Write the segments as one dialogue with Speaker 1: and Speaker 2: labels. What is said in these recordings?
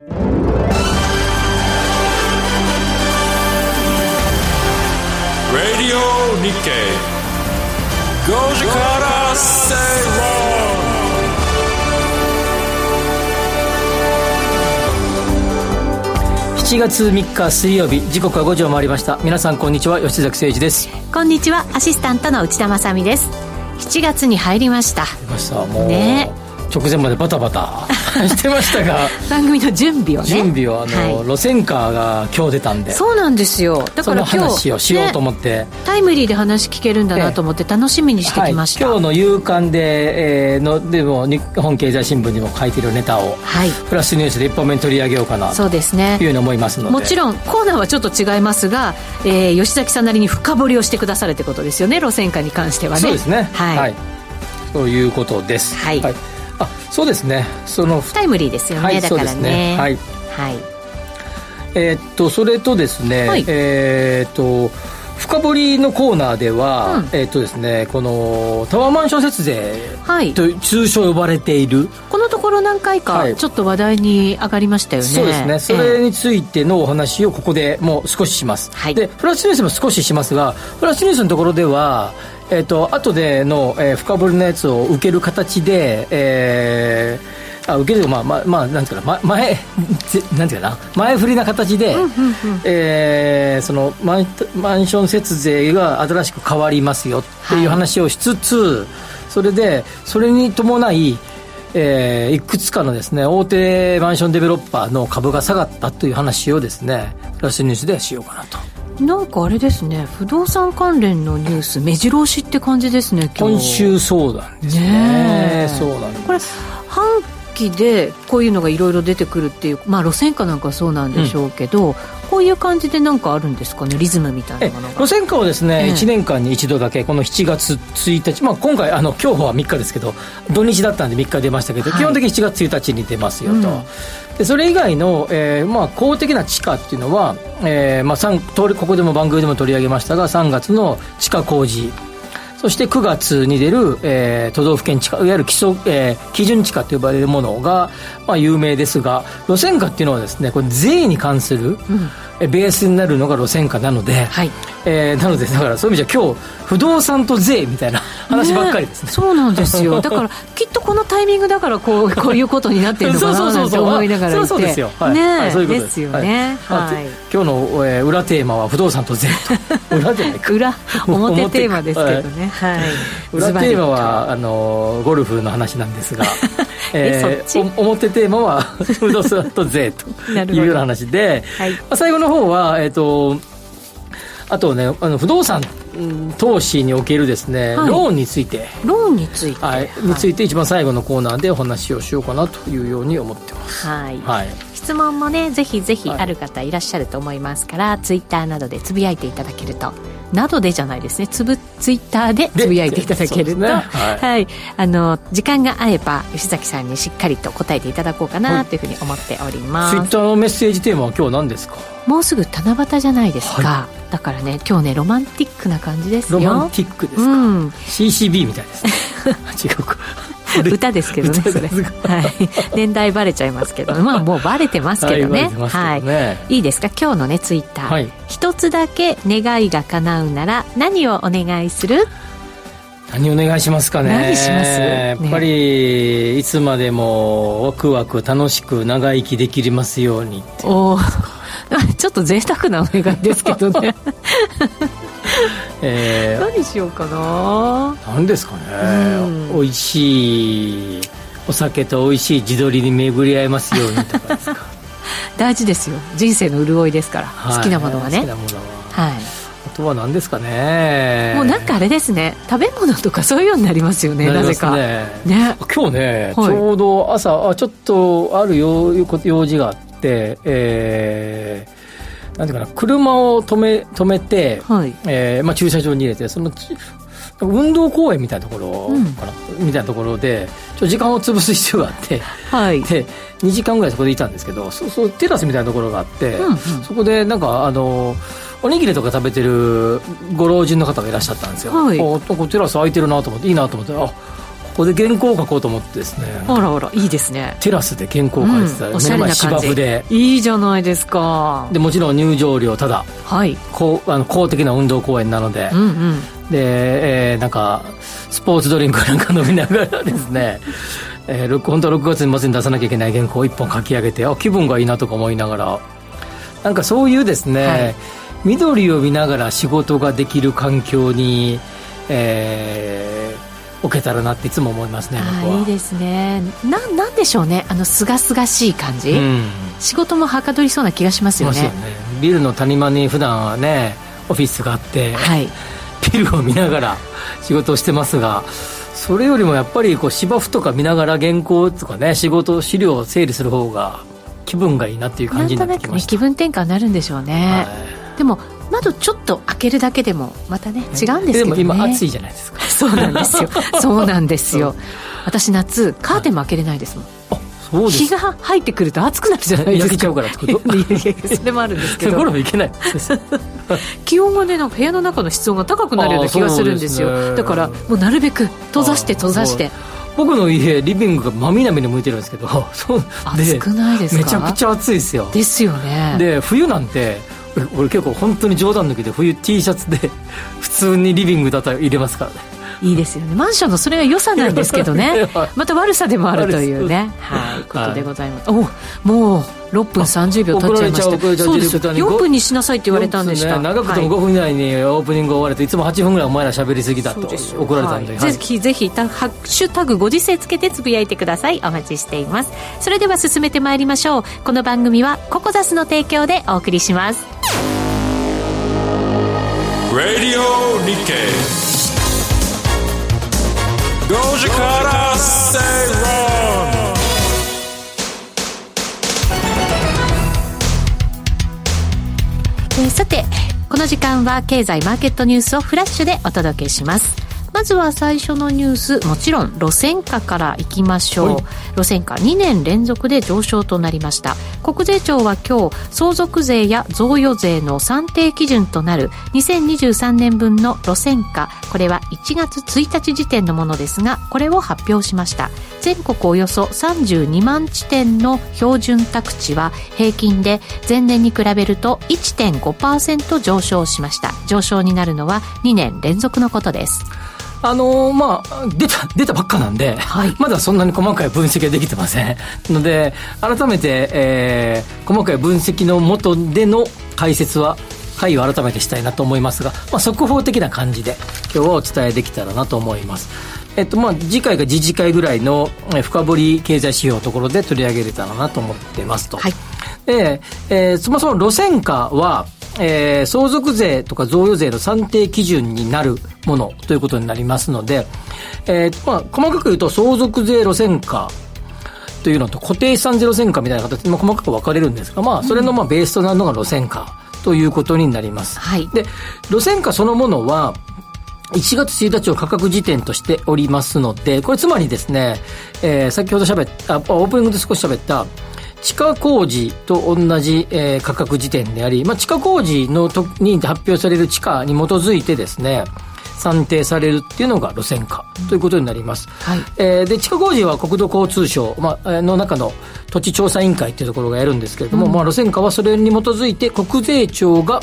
Speaker 1: Radio Nikkei. 5時から正
Speaker 2: 7月3日水曜日時刻は5時を回りました。皆さんこんにちは。吉崎誠二です。
Speaker 3: こんにちは。アシスタントの内田まさです。7月に入りました。
Speaker 2: 出ました。もう
Speaker 3: ね
Speaker 2: 直前までバタバタ してましたが。
Speaker 3: 番組の準備をね。
Speaker 2: 準備をあの、
Speaker 3: はい。
Speaker 2: 路線カーが今日出たんで。
Speaker 3: そうなんですよ。だから
Speaker 2: その
Speaker 3: 今日
Speaker 2: 話をしようと思って、
Speaker 3: ねタイムリーで話聞けるんだなと思って楽しみにしてきました、
Speaker 2: はい、今日の夕刊で、えー、のでも日本経済新聞にも書いてるネタを、
Speaker 3: はい。
Speaker 2: プラスニュースで一本目に取り上げようかなと
Speaker 3: そうですね。
Speaker 2: いうふうに思いますので。
Speaker 3: もちろんコーナーはちょっと違いますが、えー吉崎さんなりに深掘りをしてくださるってことですよね路線価に関してはね。
Speaker 2: そうですね。
Speaker 3: はい、
Speaker 2: ということです。
Speaker 3: はい
Speaker 2: あそうですね。その
Speaker 3: タイムリーですよね、
Speaker 2: はい
Speaker 3: だから
Speaker 2: そうですね。はい。
Speaker 3: はい。
Speaker 2: えーっとそれとですね、
Speaker 3: はい。
Speaker 2: えーっと深掘りのコーナーでは、
Speaker 3: うん。
Speaker 2: えーっとですねこのタワーマンション節税
Speaker 3: はい。
Speaker 2: と通称呼ばれている、
Speaker 3: このところ何回
Speaker 2: はい。
Speaker 3: かちょっと話題に上がりましたよね、
Speaker 2: そうですね。そ
Speaker 3: え。え
Speaker 2: れについてのお話をここでもう少しします、
Speaker 3: はい。
Speaker 2: でプラスニュースも少ししますがプラスニュースのところではえっ、と後での、えー深掘りのやつを受ける形でえーあ受けるまあまあまあなんていうかな、ま、前ぜなんていうかな前振りな形で、えーそのマンマンション節税が新しく変わりますよっていう話をしつつ、それでそれに伴いえーいくつかのですね大手マンションデベロッパーの株が下がったという話をですねプラスニュースではしようかなと
Speaker 3: なんかあれですね不動産関連のニュース目白押しって感じですね今
Speaker 2: 週そうなんですね。そうなんです。
Speaker 3: これ半期でこういうのがいろいろ出てくるっていうまあ路線価なんかそうなんでしょうけど、こういう感じでなんかあるんですかねリズムみたい
Speaker 2: え
Speaker 3: なものが。
Speaker 2: 路線価はですね、
Speaker 3: ええ。
Speaker 2: 1年間に一度だけこの7月1日、まあ、今回あの今日は3日ですけど土日だったんで3日出ましたけど、
Speaker 3: はい。
Speaker 2: 基本的に7月1日に出ますよと、
Speaker 3: うん。
Speaker 2: でそれ以外の、えーまあ、公的な地価っていうのは、えーまあ、三通りここでも番組でも取り上げましたが3月の地価工事そして9月に出る、えー都道府県地価いわゆる基礎、えー基準地価と呼ばれるものが、まあ、有名ですが路線価っていうのはですねこれ税に関する、えベースになるのが路線価なので、
Speaker 3: はい。
Speaker 2: えーなのでだからそういう意味じゃ今日不動産と税みたいな話ばっかりですね。
Speaker 3: そうなんですよ。だからきっとこのタイミングだからこう こういうことになってるのかななんて思いながらいて。
Speaker 2: そうですよ、はい。
Speaker 3: ね
Speaker 2: はいそういうこと
Speaker 3: です。よね。
Speaker 2: はい。
Speaker 3: はい。
Speaker 2: 今日の、えー裏テーマは不動産と税と。裏じゃないか。
Speaker 3: 裏表テーマですけどね。はい。
Speaker 2: 裏テーマはあのゴルフの話なんですが
Speaker 3: えそっち。
Speaker 2: お表テーマは不動産と税というような話で、
Speaker 3: はい。
Speaker 2: まあ、最後の方はえっ、とあとねあの不動産うん投資におけるですね、
Speaker 3: はい。
Speaker 2: ローンについて。
Speaker 3: ローンについて。
Speaker 2: はい、について一番最後のコーナーでお話をしようかなというように思ってます。
Speaker 3: はい。
Speaker 2: はい。
Speaker 3: 質問もねぜひぜひ
Speaker 2: はい。
Speaker 3: ある方いらっしゃると思いますから、ツイッターなどでつぶやいていただけるとなどでじゃないですね。つぶツイッターでつぶやいていただけると、は
Speaker 2: はい。い。
Speaker 3: あの時間が合えば吉崎さんにしっかりと答えていただこうかなというふうに思っております、
Speaker 2: ツイッターのメッセージテーマは今日何ですか？
Speaker 3: もうすぐ七夕じゃないですか、
Speaker 2: は
Speaker 3: だからね今日ねロマンティックな感じですよ。
Speaker 2: ロマンティックですか、
Speaker 3: うん。
Speaker 2: CCB みたいです。ね。違うか。
Speaker 3: 歌ですけどねそれ、はい、年代バレちゃいますけど。まあもうバレてますけどね。
Speaker 2: はいどね。
Speaker 3: いいですか？今日のねツイッター、
Speaker 2: はい。
Speaker 3: 一つだけ願いが叶うなら何をお願いする？
Speaker 2: 何お願いしますかね。
Speaker 3: 何します？
Speaker 2: やっぱり、いつまでもワクワク楽しく長生きできますようにって。
Speaker 3: おー ちょっと贅沢なお願いですけどね
Speaker 2: えー、
Speaker 3: 何しようかな
Speaker 2: 何ですかね
Speaker 3: うん。
Speaker 2: 美味しいお酒と美味しい地鶏に巡り合えますようにとかですか。
Speaker 3: 大事ですよ人生の潤いですから、
Speaker 2: はい
Speaker 3: 好きなものはね
Speaker 2: 好きなものは。
Speaker 3: はい
Speaker 2: あとは何ですかね。
Speaker 3: もうなんかあれですね。食べ物とかそういうようになりますよねなぜか。
Speaker 2: ね。
Speaker 3: ね
Speaker 2: 今日ね、
Speaker 3: はい。
Speaker 2: ちょうど朝あちょっとある用用事があってえー、なんていうかな車を止め止めて、
Speaker 3: はい。
Speaker 2: えーまあ、駐車場に入れてそのち運動公園みたいなところかな、みたいなところでちょっと時間を潰す必要があって
Speaker 3: はい。
Speaker 2: で2時間ぐらいそこでいたんですけどそそうテラスみたいなところがあって、
Speaker 3: うんうん。
Speaker 2: そこでなんかあのおにぎりとか食べてるご老人の方がいらっしゃったんですよ、
Speaker 3: はい。
Speaker 2: おここテラス空いてるなと思っていいなと思ってあここで原稿を書こうと思ってですね。
Speaker 3: あらあらいいですね。
Speaker 2: テラスで原稿を書いてた。ら、
Speaker 3: うんおしゃれな感
Speaker 2: 芝
Speaker 3: じ
Speaker 2: 生で。
Speaker 3: いいじゃないですか。
Speaker 2: でもちろん入場料ただ
Speaker 3: はい。
Speaker 2: こうあの公的な運動公園なので、
Speaker 3: うんうん
Speaker 2: で、えーなんかスポーツドリンクなんか飲みながらですね えー、録本当は6月に末に出さなきゃいけない原稿を1本書き上げてあ気分がいいなとか思いながら。なんかそういうですね、
Speaker 3: はい。
Speaker 2: 緑を見ながら仕事ができる環境に、えー、置けたらなっていつも思いますね
Speaker 3: いいですね。ななんでしょうね。あのすがすがしい感じ、
Speaker 2: うん。
Speaker 3: 仕事もはかどりそうな気がしますよね。
Speaker 2: ね。ビルの谷間に普段はねオフィスがあって、
Speaker 3: はい
Speaker 2: ビルを見ながら仕事をしてますがそれよりもやっぱりこう芝生とか見ながら原稿とかね仕事資料を整理する方が気分がいいなっていう感じになってきました。
Speaker 3: ね気分転換になるんでしょうね、
Speaker 2: は
Speaker 3: でも窓ちょっと開けるだけでもまたね違うんですけどね。
Speaker 2: でも今暑いじゃないですか。
Speaker 3: そうなんですよ。そうなんですよ。私夏カーテンも開けれないですもん。
Speaker 2: あそうです
Speaker 3: 日が入ってくると暑くなるじゃないですか。
Speaker 2: 焼けちゃうからってこと？
Speaker 3: それもあるんですけど。
Speaker 2: ルフ行けない。
Speaker 3: 気温がねなんか部屋の中の室温が高くなるような気がするんですよ。
Speaker 2: ね。
Speaker 3: だからもうなるべく閉ざして閉ざして。
Speaker 2: 僕の家リビングが真南に向いてるんですけどそう。
Speaker 3: 暑くないですか？
Speaker 2: めちゃくちゃ暑いですよ。
Speaker 3: ですよね。
Speaker 2: で冬なんて俺俺結構本当に冗談抜きで冬 T シャツで普通にリビングだったら入れますからね
Speaker 3: いいですよね。マンションのそれが良さなんですけどね。
Speaker 2: はい。
Speaker 3: また悪さでもあるというね。はい。ことでございます、おもう6分30秒経っちゃいました。そうです。よ
Speaker 2: ディレクターに
Speaker 3: 4分にしなさいって言われたんでした、
Speaker 2: ね長くても
Speaker 3: はい。
Speaker 2: 5分以内にオープニング終わるといつも8分ぐらいお前ら喋りすぎだと怒られたんで、はい。
Speaker 3: はい。ぜひぜひたハッシュタグご時世つけてつぶやいてください。お待ちしています。それでは進めてまいりましょう。この番組はココザスの提供でお送りします。
Speaker 1: Radio Nikkei 5時から正論
Speaker 3: えーさてこの時間は経済マーケットニュースをフラッシュでお届けします。まずは最初のニュースもちろん路線価からいきましょう、
Speaker 2: はい。
Speaker 3: 路線価2年連続で上昇となりました。国税庁は今日相続税や贈与税の算定基準となる2023年分の路線価これは1月1日時点のものですがこれを発表しました。全国およそ32万地点の標準宅地は平均で前年に比べると1.5%上昇しました。上昇になるのは2年連続のことです
Speaker 2: あのーまあ出た出たばっかなんで、
Speaker 3: はい。
Speaker 2: まだそんなに細かい分析ができてません。ので改めて、えー細かい分析のもとでの解説は回を改めてしたいなと思いますが、まあ、速報的な感じで今日はお伝えできたらなと思います。えっとまあ、次回が次次回ぐらいのえー深掘り経済指標のところで取り上げれたらなと思ってますと。
Speaker 3: はい。
Speaker 2: で、えーそもそも路線価は、えー相続税とか贈与税の算定基準になるものということになりますので、えーまあ、細かく言うと相続税路線価というのと固定資産税路線価みたいな形で、まあ、細かく分かれるんですが、まあ、それのまあベースとなるのが路線価ということになります。
Speaker 3: はい
Speaker 2: で、路線価そのものは、1月1日を価格時点としておりますので、これつまりですね、えー先ほど喋った、あオープニングで少し喋った、地下工事と同じ、えー価格時点であり、まあ、地下工事のとに発表される地価に基づいてですね、算定されるっていうのが路線価ということになります。
Speaker 3: はい。
Speaker 2: えーで、地下工事は国土交通省、まあ、えーの中の土地調査委員会っていうところがやるんですけれども、まあ、路線価はそれに基づいて国税庁が、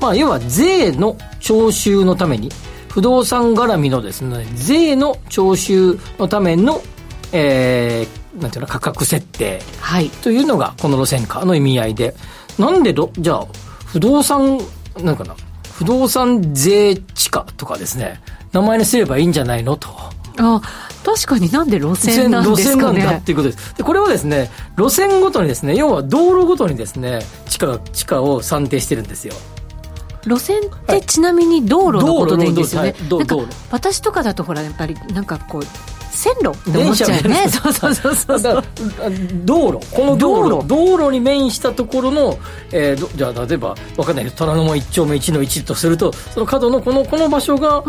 Speaker 2: まあ、要は税の徴収のために、不動産絡みのですね、税の徴収のための、えー、なんていうの、価格設定
Speaker 3: はい。
Speaker 2: というのがこの路線価の意味合いで、なんでろ、じゃあ、不動産、なんかな、不動産税地価とかですね、名前にすればいいんじゃないのと。
Speaker 3: あ確かになんで路線なんですか
Speaker 2: 路線なんだっ
Speaker 3: ね
Speaker 2: ていうことです。で、これはですね、路線ごとにですね、要は道路ごとにですね、地価、地価を算定してるんですよ。
Speaker 3: 路線ってちなみに道路のことでいいんですよね、なんか私とかだとほらやっぱりなんかこう線路って思っちゃうよね。
Speaker 2: 電
Speaker 3: そうそうそうそう。
Speaker 2: 道路。この道路道路。に面したところの、えーどじゃあ例えばわかんないけど虎ノ門1丁目1の1とするとその角のこのこの場所が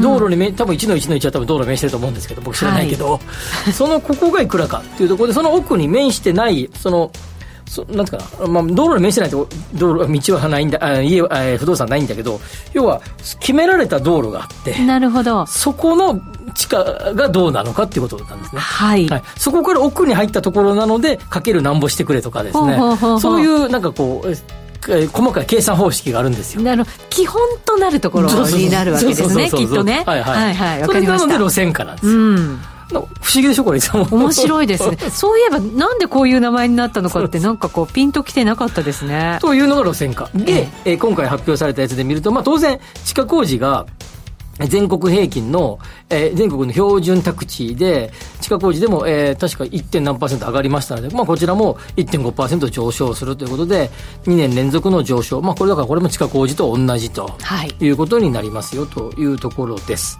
Speaker 2: 道路に面多分1の1の1は多分道路に面してると思うんですけど僕知らないけど、そのここがいくらかっていうところでその奥に面してないそのそなんかな、まあ、道路に面してないと道路道はないんだあ家不動産ないんだけど要は決められた道路があって
Speaker 3: なるほど。
Speaker 2: そこの地価がどうなのかっていうことなんですね。
Speaker 3: はい。
Speaker 2: はい、そこから奥に入ったところなので、かけるなんぼしてくれとかですねそういうなんかこう、ええ細かい計算方式があるんですよ。
Speaker 3: 基本となるところになるわけですね、きっとね。
Speaker 2: はいはい。
Speaker 3: はいはい、わ
Speaker 2: それ。なので路線価なんですよ。
Speaker 3: うん。
Speaker 2: 不思議でしょこれいつも
Speaker 3: 面白いですね。そういえば、なんでこういう名前になったのかって、なんかこう、ピンときてなかったですね。
Speaker 2: というのが路線価で、えー今回発表されたやつで見ると、まあ、当然地下工事が全国平均の、えー全国の標準宅地で、地下工事でも、えー確か 1. 何パーセント上がりましたので、まあ、こちらも1.5%上昇するということで、2年連続の上昇。まあ、これだからこれも地下工事と同じと
Speaker 3: はい
Speaker 2: いうことになりますよというところです。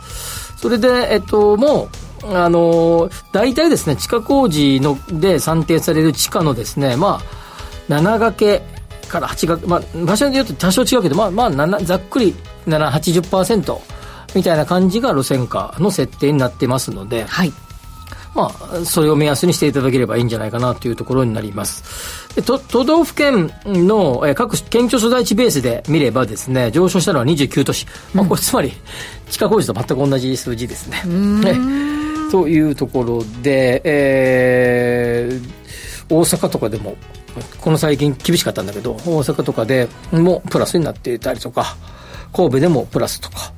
Speaker 2: それで、えっと、もう、あのー大体ですね、地下工事ので算定される地下のですね、まあ、7掛けから8掛け、まあ、場所によって多少違うけど、まあ、まあ、7ざっくり7、80%みたいな感じが路線価の設定になってますので、
Speaker 3: はい。
Speaker 2: まあ、それを目安にしていただければいいんじゃないかなというところになります。で都都道府県の、えー各県庁所在地ベースで見ればですね、上昇したのは29都市。まあ、これつまり、地下工事と全く同じ数字ですね。ねというところで、えー大阪とかでも、この最近厳しかったんだけど、大阪とかでもプラスになっていたりとか、神戸でもプラスとか、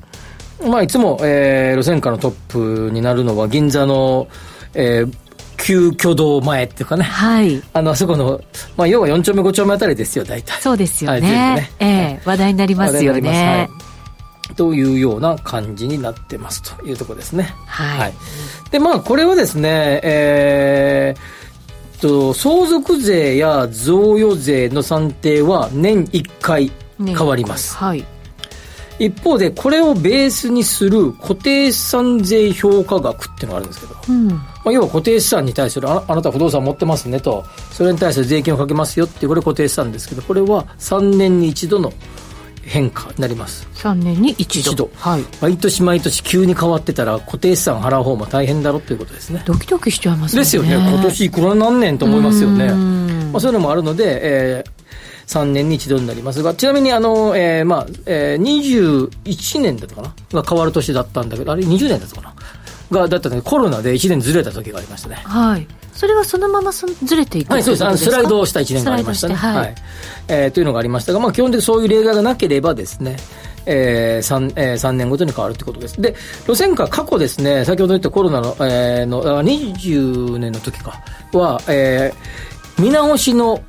Speaker 2: まあ、いつも、えー路線価のトップになるのは銀座の、えー旧居堂前っていうかね、
Speaker 3: はい。
Speaker 2: あの、あそこの、まあ、要は4丁目5丁目あたりですよ、大体。
Speaker 3: そうですよ
Speaker 2: はい。
Speaker 3: ええ話題になりますよね。
Speaker 2: ますはいというような感じになってますというところですね。
Speaker 3: はい
Speaker 2: で、まあ、これはですね、えーっと、相続税や贈与税の算定は年1回
Speaker 3: ね
Speaker 2: 変わります。
Speaker 3: はい。
Speaker 2: 一方で、これをベースにする固定資産税評価額っていうのがあるんですけど、
Speaker 3: うん。
Speaker 2: まあ、要は固定資産に対するああなた不動産持ってますねと、それに対する税金をかけますよっていう、これ固定資産ですけど、これは3年に一度の変化になります。
Speaker 3: 3年に一度。
Speaker 2: 一度
Speaker 3: はい。
Speaker 2: 毎年毎年急に変わってたら固定資産払う方も大変だろということですね。
Speaker 3: ドキドキしちゃいますね。
Speaker 2: ですよね。今年いくらなんねんと思いますよね。
Speaker 3: うん
Speaker 2: まあ、そういうのもあるので、えー3年に一度になりますが、ちなみにあの、えーまあ、えー21年だったかなが変わる年だったんだけど、あれ20年だったかな？が、だったんだけど、コロナで1年ずれた時がありましたね。
Speaker 3: はい。それはそのままそずれていく
Speaker 2: はい、そうです。あのスライドをした1年がありましたね。
Speaker 3: スライドしてはい。
Speaker 2: えーというのがありましたが、まあ、基本的にそういう例外がなければですね、えー 3, えー3年ごとに変わるということです。で、路線価、過去ですね、先ほど言ったコロナの、えーのあ20年の時かは、えー見直しの、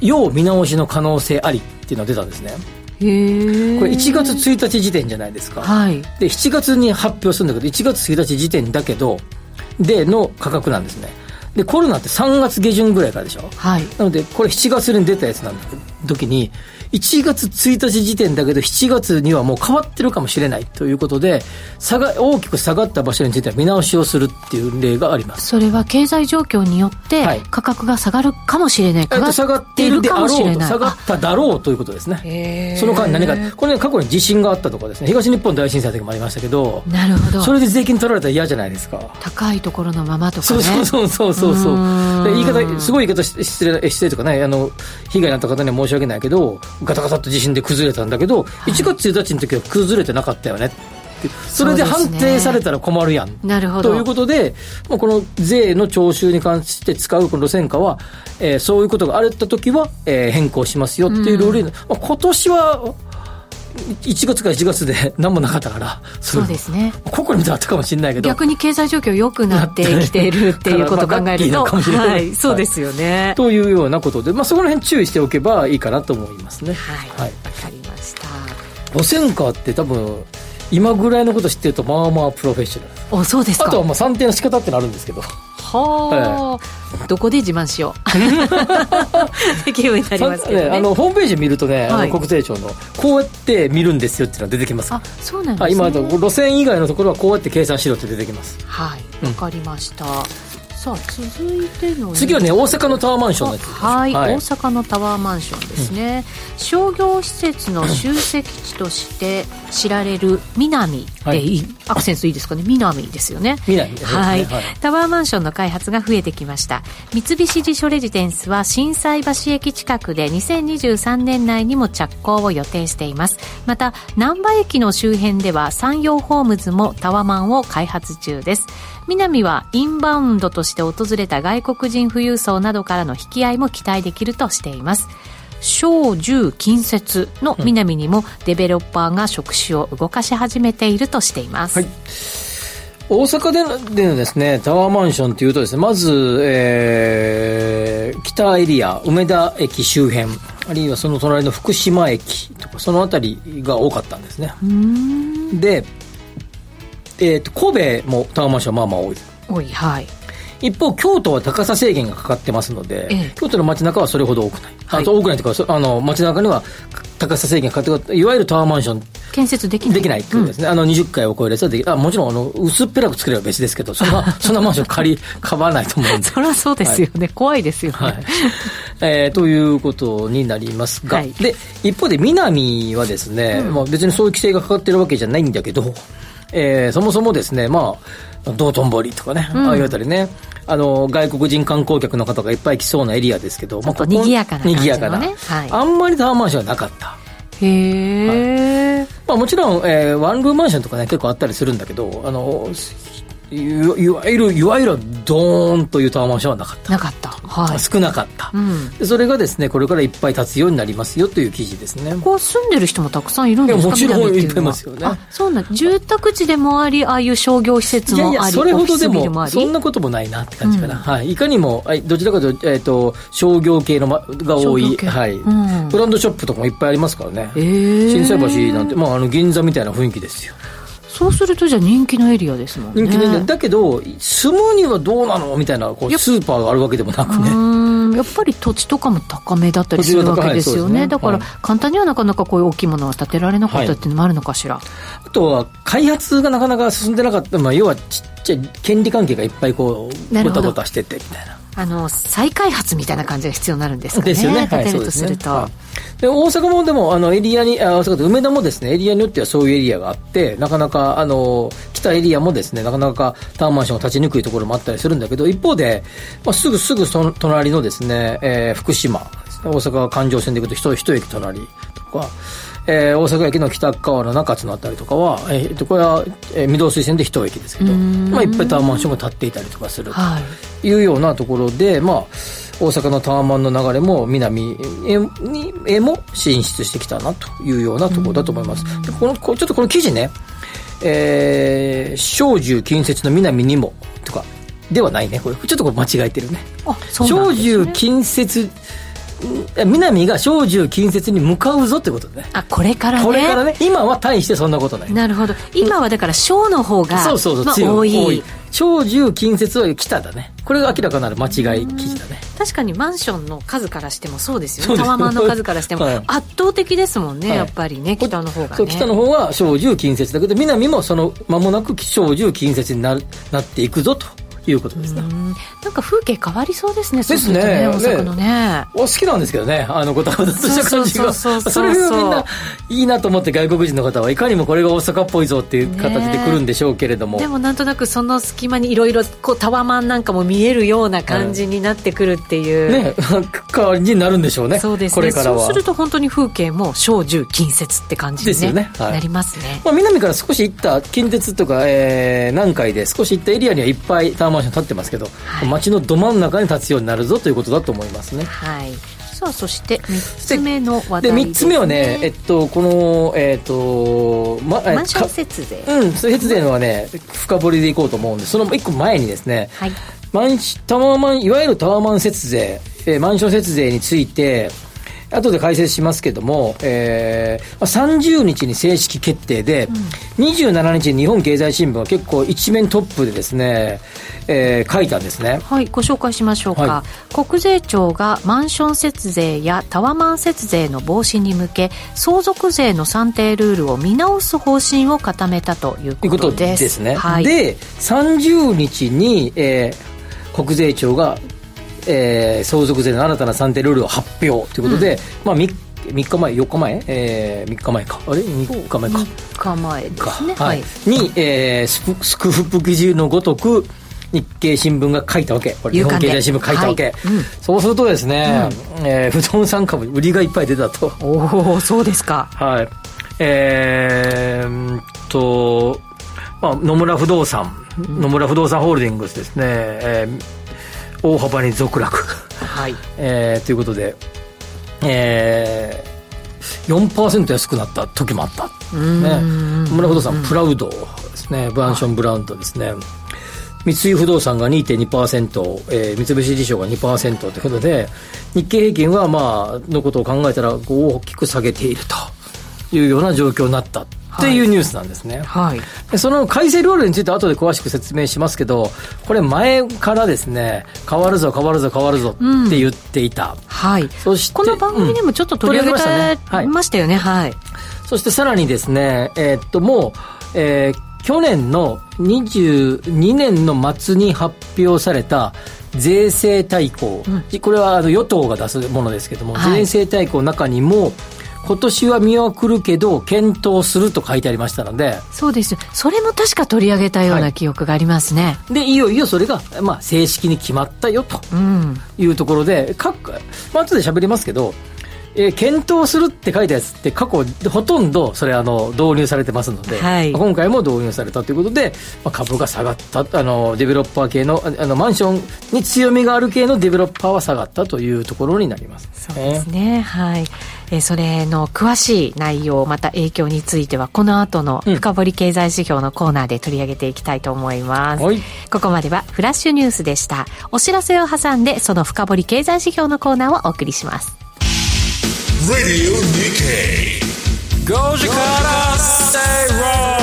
Speaker 2: 要見直しの可能性ありっていうのが出たんですね。これ1月1日時点じゃないですか。
Speaker 3: はい。
Speaker 2: で、7月に発表するんだけど、1月1日時点だけど、で、の価格なんですね。で、コロナって3月下旬ぐらいからでしょ？
Speaker 3: はい。
Speaker 2: なので、これ7月に出たやつなんだけど、時に、1月1日時点だけど、7月にはもう変わってるかもしれないということで、差が、大きく下がった場所については見直しをするっていう例があります。
Speaker 3: それは経済状況によって
Speaker 2: はい
Speaker 3: 価格が下がるかもしれない。
Speaker 2: えっと、下がっているであろうと。下がっただろうということですね。その間に何か、これね、過去に地震があったとかですね、東日本大震災の時もありましたけど、
Speaker 3: なるほど。
Speaker 2: それで税金取られたら嫌じゃないですか。
Speaker 3: 高いところのままとかね。
Speaker 2: そうそうそうそうそう言い方すごい言い方し失礼失礼とかねあの被害になった方には申し訳ないけどガタガタっと地震で崩れたんだけど、1月1日の時は崩れてなかったよね。それで判定されたら困るやん。
Speaker 3: なるほど。
Speaker 2: ということで、まあ、この税の徴収に関して使うこの路線価は、えーそういうことがあった時は、えー変更しますよっていうルールに、まあ、今年は1月から1月で 何もなかったから
Speaker 3: そうですね。
Speaker 2: ここに見たらあったかもしれないけど
Speaker 3: 逆に経済状況良くなってきているっていうことを考えると、はい、そうですよね。
Speaker 2: というようなことで、まあ、そこら辺注意しておけばいいかなと思いますね。
Speaker 3: はい。わ、
Speaker 2: はい
Speaker 3: かりました。
Speaker 2: 路線価って多分、今ぐらいのこと知ってると、まあまあプロフェッショナル。
Speaker 3: お、そうですか。
Speaker 2: あとはまあ算定の仕方ってのあるんですけど、
Speaker 3: はあ、どこで自慢しよう。できるようになりますけどね。
Speaker 2: ねあのホームページ見るとね、あ
Speaker 3: はい
Speaker 2: の国税庁の、こうやって見るんですよっていうのが出てきます。
Speaker 3: あ、そうなんですね。
Speaker 2: あ今路線以外のところはこうやって計算しろって出てきます。
Speaker 3: はい、
Speaker 2: うん
Speaker 3: わかりました。さあ続いての
Speaker 2: 次はね大阪のタワーマンションのやつ
Speaker 3: はい、大阪のタワーマンションですね、うん、商業施設の集積地として知られる南でいい、はい、アクセントいいですかね？南ですよね。
Speaker 2: 南、
Speaker 3: ね、はい、はい、タワーマンションの開発が増えてきました。三菱地所レジデンスは心斎橋駅近くで2023年内にも着工を予定しています。また難波駅の周辺では山陽ホームズもタワマンを開発中です南はインバウンドとして訪れた外国人富裕層などからの引き合いも期待できるとしています。小住近接の南にもデベロッパーが職種を動かし始めているとしています、はい。
Speaker 2: 大阪でのでのですね、タワーマンションというとですね、まず、えー、北エリア、梅田駅周辺、あるいはその隣の福島駅とか、その辺りが多かったんですね。で、えーと、神戸もタワーマンションまあまあ多い。
Speaker 3: 多いはい。
Speaker 2: 一方京都は高さ制限がかかってますので、ええ、京都の街中はそれほど多くない、はい、あと多くないというかあの街中には高さ制限かかっていわゆるタワーマンション
Speaker 3: 建設できない。
Speaker 2: できないっていうですね、うん、あの20階を超えるやつはできあもちろんあの薄っぺらく作れば別ですけどそんな そんなマンション借り買わないと思うんで。
Speaker 3: そりゃそうですよね、はい、怖いですよね、はい。
Speaker 2: えー、ということになりますが、はい、で一方で南はですね、うん、まあ、別にそういう規制がかかってるわけじゃないんだけどえー、そもそもですね、まあ、道頓堀とかね、うん、ああいうあたりね、あの、外国人観光客の方がいっぱい来そうなエリアですけど、
Speaker 3: まあ、賑やかな、ね、賑やかな、
Speaker 2: はい、あんまりタワーマンションはなかった。
Speaker 3: へえ、
Speaker 2: はい、まあ、もちろん、えー、ワンルームマンションとかね、結構あったりするんだけど、あの、いわゆるいわゆるドーンというタワーマンションはなかった。
Speaker 3: なかった、はい、
Speaker 2: 少なかった、うん、それがですねこれからいっぱい建つようになりますよという記事ですね。
Speaker 3: ここ住んでる人もたくさんいるんですか？
Speaker 2: もちろんいっぱいいますよね。
Speaker 3: そうなん住宅地でもありああいう商業施設もありいやいや
Speaker 2: それほどでもそんなこともないなって感じかな、うん、はい、いかにもどちらかというと,、えーと、商業系の、ま、が多い、はい、うん、ブランドショップとかもいっぱいありますからね、えー、心斎橋なんて、まあ、あの銀座みたいな雰囲気ですよ
Speaker 3: そうするとじゃあ人気のエリアですもんね。
Speaker 2: 人気のエリア。だけど住むにはどうなのみたいなこうスーパーがあるわけでもなく
Speaker 3: ね。やっぱり土地とかも高めだったりするわけですよね、はい、だから簡単にはなかなかこういう大きいものは建てられなかったっていうのもあるのかしら、はい、
Speaker 2: あとは開発がなかなか進んでなかった、まあ、要はちっちゃい権利関係がいっぱいこうごたごたしててみたいな
Speaker 3: あの再開発みたいな感じが必要になるんですかねですよね。建てるとすると、はい。
Speaker 2: で大阪もでもあのエリアにあ大阪梅田もですねエリアによってはそういうエリアがあってなかなかあの来たエリアもですねなかなかタワーマンションが立ちにくいところもあったりするんだけど一方で、まあ、すぐすぐその隣のですね、えー、福島、大阪環状線で行くと一一駅隣とかえー、大阪駅の北側の中津のあたりとかは、えー、これは、えー、御堂水線で一駅ですけど、まあ、いっぱいタワーマンションが建っていたりとかするとい。うようなところで、まあ、大阪のタワマンの流れも南へも進出してきたなというようなところだと思います。でこのちょっとこの記事ね、えー、小住近接の南にもとかではないね。これちょっとこれ間違えてるね。
Speaker 3: あそうね。
Speaker 2: 小住近接南が小中近接に向かうぞってことね。
Speaker 3: あこれからね。
Speaker 2: これからね。今は大してそんなことない。
Speaker 3: なるほど。今はだから小の方が、そうそうそう、まあ、多い。多い。
Speaker 2: 小中近接は北だね。これが明らかなる間違い記事だね。
Speaker 3: 確かにマンションの数からしてもそうですよね。タワマンの数からしても。圧倒的ですもんね、はい、やっぱりね北の方がね。
Speaker 2: 北の方は小中近接だけど南もその間もなく小中近接にななっていくぞということですね。
Speaker 3: なんか風景変わりそうですね。ですね。ね大阪のね。
Speaker 2: お好きなんですけどね。あのごたごたとした感じが。それがみんないいなと思って外国人の方はいかにもこれが大阪っぽいぞっていう形で来るんでしょうけれども。
Speaker 3: でもなんとなくその隙間にいろいろこうタワマンなんかも見えるような感じになってくるっていう。
Speaker 2: ね、代わりになるんでしょうね。そうですね。これからは。
Speaker 3: そうすると本当に風景も小中近接って感じですよね。なりますね。まあ
Speaker 2: 南から少し行った近鉄とか、えー、南海で少し行ったエリアにはいっぱいタワーマンション建ってますけど。はい、街のど真ん中に立つようになるぞということだと思いますね。
Speaker 3: はいさあそして3つ目の話題
Speaker 2: で、ね、3つ目はね、えっと、この、えっと
Speaker 3: ま、マンション節税
Speaker 2: うん節税のはね深掘りでいこうと思うんでその1個前にですね、はい、マンタワーマンいわゆるタワーマン節税、えー、マンション節税について後で解説しますけども、えー、30日に正式決定で、うん、27日に日本経済新聞は結構一面トップでですね、えー、書いたんですね。
Speaker 3: はい、ご紹介しましょうか。はい、国税庁がマンション節税やタワマン節税の防止に向け、相続税の算定ルールを見直す方針を固めたということです。
Speaker 2: ですね。はい、で、30日に、えー国税庁が、えー、相続税の新たな算定ルールを発表ということで、まあ 3, 3日前4日前、えー、3日前か。あれ？3日前か。
Speaker 3: 3日前ですね。
Speaker 2: かはい、に、えー、スクスクフプ記事のごとく日経新聞が書いたわけ。これ日本経済新聞書いたわけ、
Speaker 3: はい。うん。
Speaker 2: そうするとですね、えー不動産株売りがいっぱい出たと。
Speaker 3: おおそうですか。
Speaker 2: はい。えー、んと、まあ、野村不動産、野村不動産ホールディングスですね、えー大幅に続落。
Speaker 3: はい。
Speaker 2: えーということで、えー、4%安くなった時もあった、ね、野村不動産、プラウドですね、ブランション・ブラウンドですね、三井不動産が2.2%、えー、三菱地所が2%ということで、日経平均は、まあ、のことを考えたら、大きく下げているというような状況になったっていうニュースなんですね。
Speaker 3: はい。
Speaker 2: でその改正ルールについては後で詳しく説明しますけど、これ前からですね、変わるぞ変わるぞ変わるぞって言っていた。
Speaker 3: はい。
Speaker 2: そして
Speaker 3: この番組でもちょっと取り上げ
Speaker 2: ましたねはい
Speaker 3: てましたよね。はい。
Speaker 2: そしてさらにですね、えーっと、もう、えー去年の22年の末に発表された税制大綱、これはあの与党が出すものですけども、
Speaker 3: はい。
Speaker 2: 税制大綱の中にも、今年は見送るけど、検討すると書いてありましたので、
Speaker 3: そうです。それも確か取り上げたよう
Speaker 2: は
Speaker 3: ない記憶がありますね、
Speaker 2: で、いよいよそれが、まあ、正式に決まったよと
Speaker 3: うん。
Speaker 2: いうところで、各、まあ、後で喋りますけど、えー検討するって書いたやつって過去ほとんどそれあの導入されてますので、
Speaker 3: はい
Speaker 2: まあ今回も導入されたということで、まあ、株が下がったあのデベロッパー系のああのマンションに強みがある系のデベロッパーは下がったというところになります、
Speaker 3: そうですね、はい。えーそれの詳しい内容、また影響については、この後の深掘り経済指標のコーナーで取り上げていきたいと思います。
Speaker 2: はい
Speaker 3: ここまではフラッシュニュースでした。お知らせを挟んで、その深掘り経済指標のコーナーをお送りします。
Speaker 1: Radio Nikkei. Goji Kara Stay Wrong.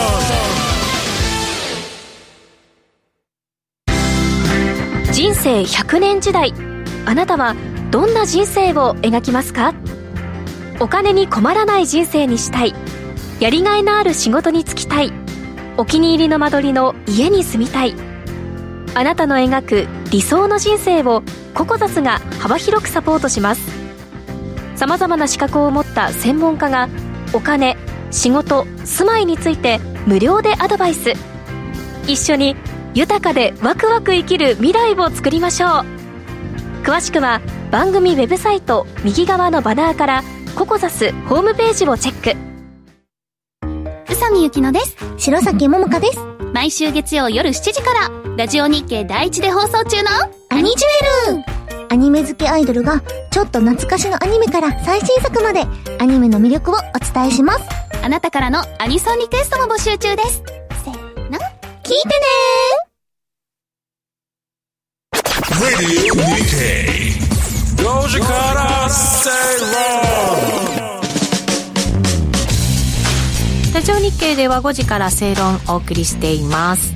Speaker 4: 人生100年時代あなたはどんな人生を描きますか？お金に困らない人生にしたいやりがいのある仕事に就きたいお気に入りの間取りの家に住みたいあなたの描く理想の人生をココザスが幅広くサポートしますさまざまな資格を持った専門家がお金仕事住まいについて無料でアドバイス一緒に豊かでワクワク生きる未来を作りましょう詳しくは番組ウェブサイト右側のバナーからココザスホームページをチェック
Speaker 5: 宇佐美ゆきのです。
Speaker 6: 白崎桃香です。
Speaker 5: 毎週月曜夜7時から、ラジオ日経第一で放送中の、
Speaker 6: アニジュエルアニメ好きアイドルが、ちょっと懐かしのアニメから最新作まで、アニメの魅力をお伝えします。
Speaker 5: あなたからのアニソンリクエストも募集中です。せーの、聞いてね.
Speaker 3: ラジオ日経では5時から正論お送りしています。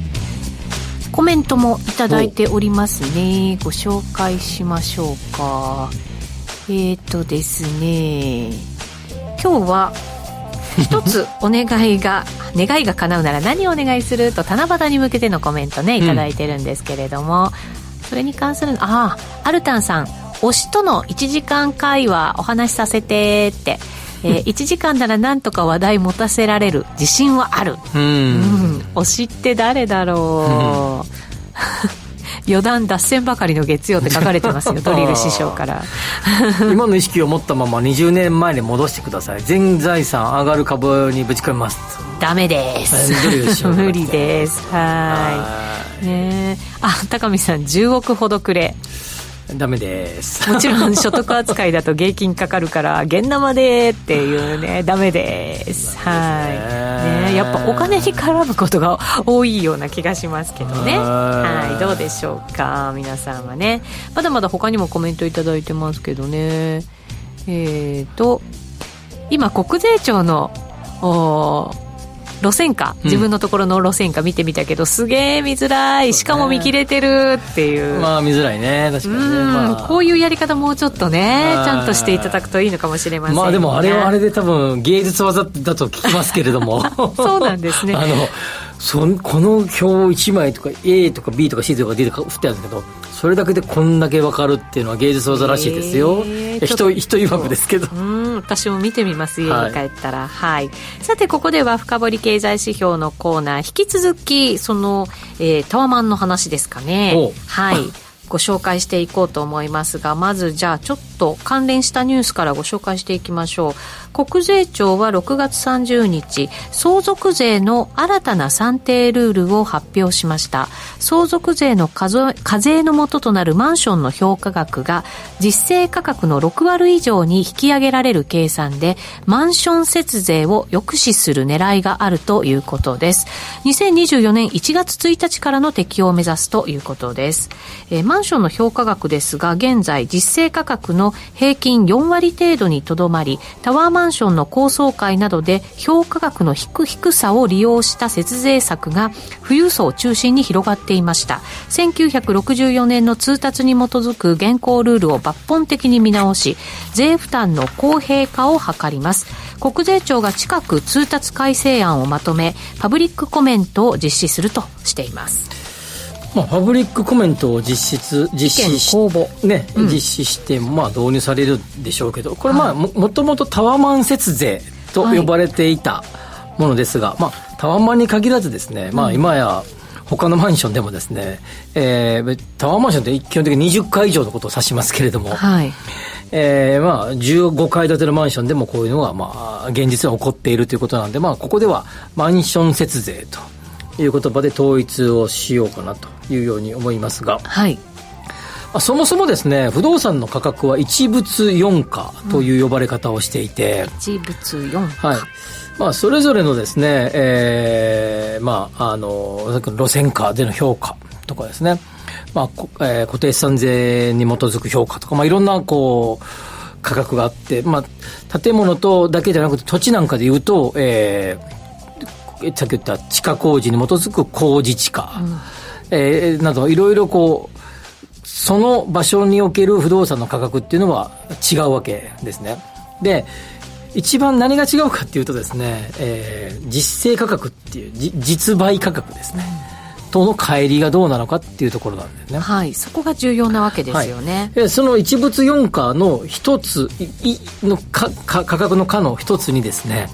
Speaker 3: コメントもいただいておりますね。ご紹介しましょうか。えーとですね、今日は一つ お願いが、願いが叶うなら何をお願いすると七夕に向けてのコメントね、いただいてるんですけれども、それに関する、ああ、アルタンさん、推しとの1時間会話お話しさせてって、えー1時間ならなんとか話題持たせられる自信はある。
Speaker 2: う
Speaker 3: うん。ん、推しって誰だろう。余談脱線ばかりの月曜って書かれてますよ、ドリル師匠から。
Speaker 2: 今の意識を持ったまま20年前に戻してください。全財産上がる株にぶち込みます。
Speaker 3: ダメです。
Speaker 2: ドリル師匠から
Speaker 3: 無理です。はい。ねえ。あ高見さん10億ほどくれ
Speaker 2: ダメです。
Speaker 3: もちろん所得扱いだと芸金かかるから現生でっていうね ダメです。はい。ね。やっぱお金に絡むことが多いような気がしますけどね。
Speaker 2: はい。
Speaker 3: はい。どうでしょうか皆さんはね。まだまだ他にもコメントいただいてますけどね。えーと今国税庁のお路線価自分のところの路線価見てみたけど、すげえ見づらい。しかも見切れてるっていう、
Speaker 2: まあ見づらいね。確かにね。
Speaker 3: うん、
Speaker 2: まあ。
Speaker 3: こういうやり方もうちょっとね
Speaker 2: はい。
Speaker 3: ちゃんとしていただくといいのかもしれません。
Speaker 2: まあでもあれはあれ
Speaker 3: で
Speaker 2: で多分芸術技だと聞きますけれども。
Speaker 3: そうなんですね。
Speaker 2: あのそんこの表1枚とか A とか B とか C とか D とか振ってあるんだけどそれだけでこんだけ分かるっていうのは芸術技らしいですよ、
Speaker 3: えー
Speaker 2: 人人曰くですけど。
Speaker 3: うん私も見てみます家に帰ったら。はい、さてここでは深掘り経済指標のコーナー。引き続きその、えータワマンの話ですかね。
Speaker 2: お
Speaker 3: はい。ご紹介していこうと思いますがまずじゃあちょっと関連したニュースからご紹介していきましょう。国税庁は6月30日相続税の新たな算定ルールを発表しました。相続税の課税の元ととなるマンションの評価額が実勢価格の6割以上に引き上げられる計算でマンション節税を抑止する狙いがあるということです。2024年1月1日からの適用を目指すということです、えマンションの評価額ですが現在実勢価格の平均4割程度にとどまりタワーマンションの高層階などで評価額の低低さを利用した節税策が富裕層を中心に広がっていました。1964年の通達に基づく現行ルールを抜本的に見直し税負担の公平化を図ります。国税庁が近く通達改正案をまとめパブリックコメントを実施するとしています。
Speaker 2: まあ、パブリックコメントを実質実施し
Speaker 3: 意見公募。
Speaker 2: ね、実施して、まあ、導入されるでしょうけどこれまあ、ももともとタワマン節税と呼ばれていたものですが、まあ、タワマンに限らずですね、まあ、今や他のマンションでもですね、えータワーマンションって基本的に20階以上のことを指しますけれども、
Speaker 3: はい。
Speaker 2: えーまあ、15階建てのマンションでもこういうのが、まあ、現実は起こっているということなんで、まあ、ここではマンション節税という言葉で統一をしようかなというように思いますが、
Speaker 3: はい。
Speaker 2: まあそもそもですね、不動産の価格は一物四価という呼ばれ方をしていて、
Speaker 3: 一物4
Speaker 2: はい。まあ、それぞれのですね、えーまあ、あの、路線価での評価とかですね、まあ、こえー固定資産税に基づく評価とか、まあ、いろんな、こう、価格があって、まあ、建物とだけじゃなくて、土地なんかで言うと、えーさっき言った地下工事に基づく工事地価、えーなど、いろいろこう、その場所における不動産の価格っていうのは違うわけですね。で、一番何が違うかっていうとですね、えー実勢価格っていう、じ実売価格ですね。との乖離がどうなのかっていうところなんですね。
Speaker 3: はいそこが重要なわけですよね、
Speaker 2: でその一物四価の一ついいのかか価格の価の一つにですね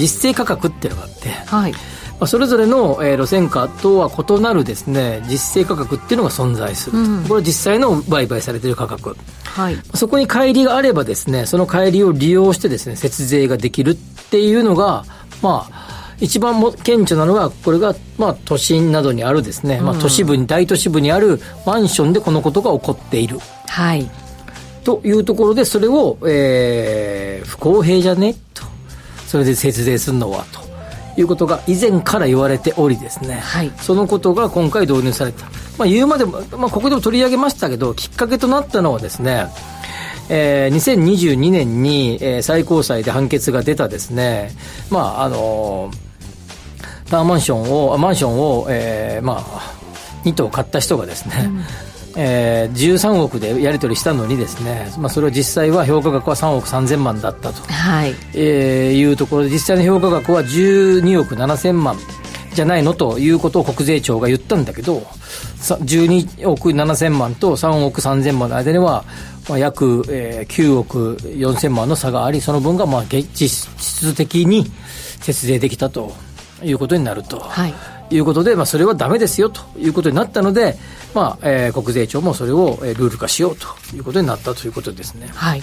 Speaker 2: 実勢価格っていうのがあって、
Speaker 3: はい。
Speaker 2: まあ、それぞれの、えー路線価とは異なるですね実勢価格っていうのが存在すると、
Speaker 3: うん。
Speaker 2: これは実際の売買されている価格。
Speaker 3: はい。
Speaker 2: そこに乖離があればですねその乖離を利用してですね節税ができるっていうのがまあ一番も顕著なのがこれが、まあ、都心などにあるですね、まあ、都市部に大都市部にあるマンションでこのことが起こっている。
Speaker 3: はい。
Speaker 2: というところでそれを、えー不公平じゃね？とそれで節税するのはということが以前から言われておりですね、
Speaker 3: はい。
Speaker 2: そのことが今回導入された、まあ、言うまでも、まあ、ここでも取り上げましたけどきっかけとなったのはですねえー2022年に、えー最高裁で判決が出たですね、まああのータワーマンションを、あマンションを、えーまあ、2棟買った人がですね、えー13億でやり取りしたのにですね、まあ、それは実際は評価額は3億3000万だったと、
Speaker 3: はい。
Speaker 2: えーいうところで、実際の評価額は12億7000万じゃないのということを国税庁が言ったんだけど、さ12億7000万と3億3000万の間には、まあ、約、えー9億4000万の差があり、その分がまあ現実質的に節税できたということになると。
Speaker 3: はい
Speaker 2: いうことで、まあ、それはダメですよということになったので、まあえー国税庁もそれをえールール化しようということになったということですね。
Speaker 3: はい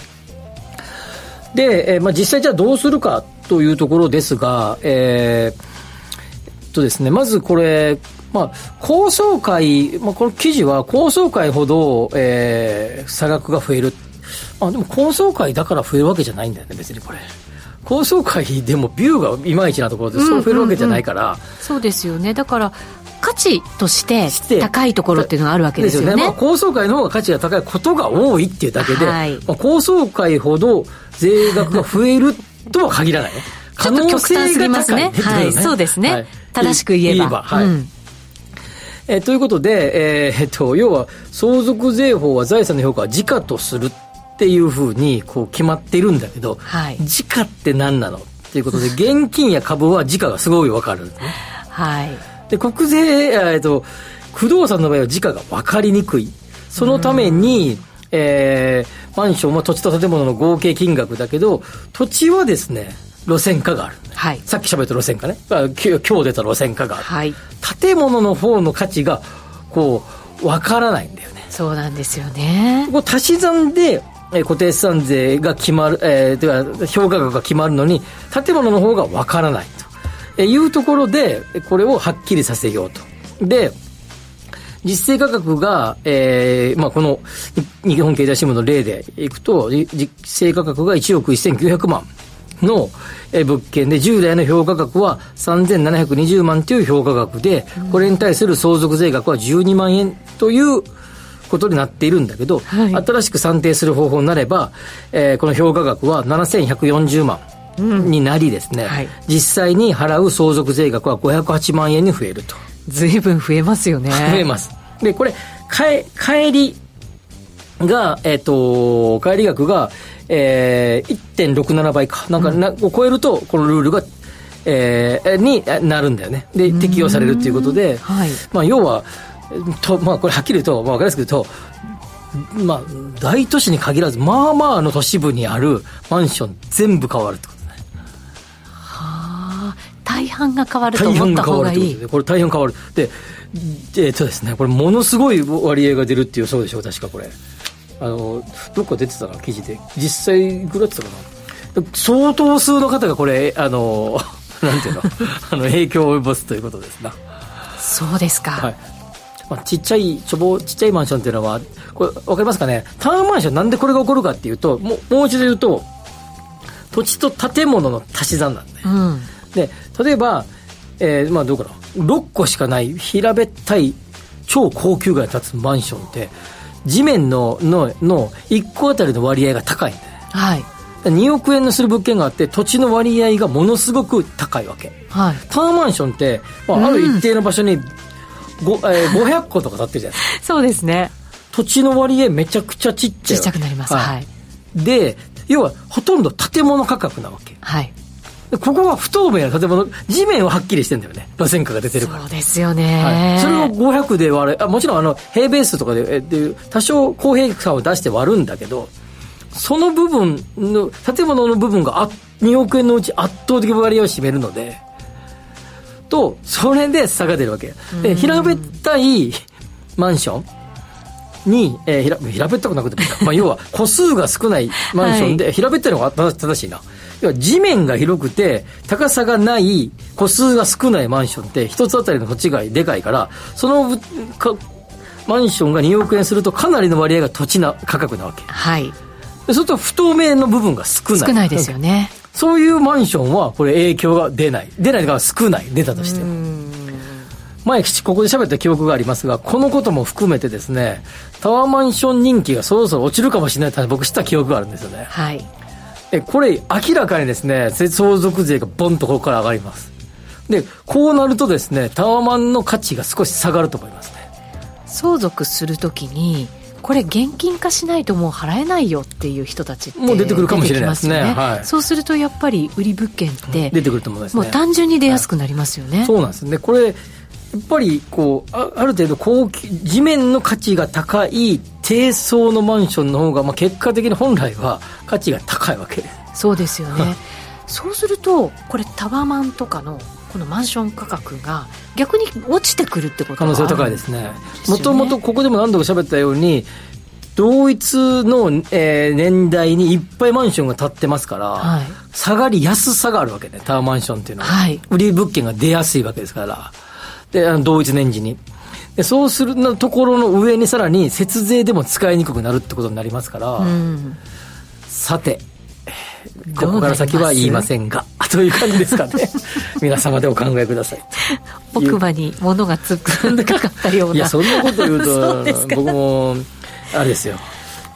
Speaker 2: で、えーまあ、実際じゃあどうするかというところですが、えーとですね、まずこれ、まあ、高層階、まあ、この記事は高層階ほど、えー差額が増える。あ、でも高層階だから増えるわけじゃないんだよね、別にこれ。高層階でもビューがいまいちなところでそう増えるわけじゃないから、
Speaker 3: そうですよね。だから価値として高いところっていうのがあるわけですよね。
Speaker 2: まあ、高層階の方が価値が高いことが多いっていうだけで、
Speaker 3: はい。
Speaker 2: まあ、高層階ほど税額が増えるとは限らない 可能性が高い
Speaker 3: はい。そうですね。正しく言えば。
Speaker 2: はい。
Speaker 3: うん。
Speaker 2: えーということで、えーえっと、要は相続税法は財産の評価は時価とするっていうふうにこう決まっているんだけど、
Speaker 3: はい
Speaker 2: 時価って何なのっていうことで現金や株は時価がすごい分かるんですね。
Speaker 3: はい
Speaker 2: で、国税、えーっと、不動産の場合は時価が分かりにくい。そのために、えー、マンションは土地と建物の合計金額だけど、土地はですね、路線価がある。
Speaker 3: はい。
Speaker 2: さっき喋った路線価ね。今日出た路線価がある。
Speaker 3: はい。
Speaker 2: 建物の方の価値が、こう、わからないんだよね。
Speaker 3: そうなんですよね。
Speaker 2: こう足し算で、えー固定資産税が決まる、えー、というか、評価額が決まるのに、建物の方がわからないと、えいうところで、これをはっきりさせようと。で、実勢価格が、えーまあ、この日本経済新聞の例でいくと、実勢価格が1億1900万のえ物件で、従来の評価額は3720万という評価額で、これに対する相続税額は12万円ということになっているんだけど、
Speaker 3: はい
Speaker 2: 新しく算定する方法になれば、えーこの評価額は7140万。になりですね、
Speaker 3: はい
Speaker 2: 実際に払う相続税額は508万円に増えると。
Speaker 3: ずいぶん増えますよね。
Speaker 2: 増えます。で、これ、かえ、帰りが、えっ、と、帰り額が、えー、1.67倍か。なんかな、を超えると、このルールが、えー、にえなるんだよね。で、適用されるっていうことで、
Speaker 3: はい
Speaker 2: まあ、要は、と、まあ、これはっきり言うと、まあ、わかりやすく言うと、まあ、大都市に限らず、まあまあの都市部にあるマンション全部変わるってことね。
Speaker 3: あー大半が変わると思った
Speaker 2: 大半が変
Speaker 3: 方がいい
Speaker 2: わるってこと。で、これ大変変わる。で、えっとですね、これものすごい割合が出るっていうそうでしょう、確かこれ。あの、どっか出てたな、記事で。実際いくらってたかな。相当数の方がこれ、あの、なんていうの、あの、影響を及ぼすということですな。
Speaker 3: そうですか。
Speaker 2: はい。まあ、ちっちゃい、ちょぼ、ちっちゃいマンションっていうのは、これ、わかりますかね？タワーマンションなんでこれが起こるかっていうと、もう、もう一度言うと、土地と建物の足し算なんだよ。
Speaker 3: うん。
Speaker 2: で、例えば、えーまあどうかな、6個しかない平べったい超高級街に立つマンションって、地面の、の、の1個あたりの割合が高いんだよね。
Speaker 3: はい。
Speaker 2: 2億円のする物件があって、土地の割合がものすごく高いわけ。
Speaker 3: はい。
Speaker 2: タワーマンションって、まあ、ある一定の場所に、ごえー500個とか建ってるじゃないですか。
Speaker 3: そうですね。
Speaker 2: 土地の割合めちゃくちゃちっちゃい。
Speaker 3: ちっちゃくなります。はい。
Speaker 2: で、要はほとんど建物価格なわけ。
Speaker 3: はい。
Speaker 2: でここは不透明な建物、地面ははっきりしてんだよね。路線価が出てるから。
Speaker 3: そうですよね。
Speaker 2: はい、それを500で割るあもちろんあの平米数とかでえで多少公平さを出して割るんだけどその部分の建物の部分があ2億円のうち圧倒的割合を占めるのでとそれで差が出るわけで平べったいマンションに、えー、平平べったくなくてもいいか、まあ、要は 個数が少ないマンションで、平べったいのが正正しいな。要は地面が広くて高さがない個数が少ないマンションって一つあたりの土地がでかいからそのぶかマンションが2億円するとかなりの割合が土地な価格なわけ。
Speaker 3: はい。
Speaker 2: でそうすると不透明の部分が少ない。
Speaker 3: 少ないですよね。
Speaker 2: そういうマンションはこれ影響が出ない。出ないから少ない。出たとしても。前ここで喋った記憶がありますがこのことも含めてですねタワーマンション人気がそろそろ落ちるかもしれないって僕知った記憶があるんですよね。
Speaker 3: はい。
Speaker 2: でこれ明らかにですね相続税がボンとここから上がります。でこうなるとですねタワマンの価値が少し下がると思いますね。
Speaker 3: 相続するときに、これ現金化しないともう払えないよっていう人たちって
Speaker 2: もう出てくるかもしれないですねはい
Speaker 3: そうするとやっぱり売り物件って、
Speaker 2: 出てくると思いますね
Speaker 3: もう単純に出やすくなりますよね。
Speaker 2: そうなんですね。これ、やっぱり、こう、あある程度高級、地面の価値が高い低層のマンションの方が、まあ、結果的に本来は価値が高いわけです。
Speaker 3: そうですよね。そうすると、これタワマンとかのこのマンション価格が逆に落ちてくるってこと
Speaker 2: 可能性は高いですね。もともと
Speaker 3: と
Speaker 2: ここでも何度か喋ったように、同一の、えー年代にいっぱいマンションが建ってますから、
Speaker 3: はい
Speaker 2: 下がりやすさがあるわけね、タワーマンションっていうのは。
Speaker 3: はい
Speaker 2: 売り物件が出やすいわけですから。で、あの同一年次に。でそうするのところの上にさらに節税でも使いにくくなるってことになりますから、
Speaker 3: うん、
Speaker 2: さて、ここから先は言いませんが、という感じですかね。皆様でお考えください。
Speaker 3: 奥歯に物がつくんかかったような。
Speaker 2: いや、そんなこと言うと、僕も、あれですよ。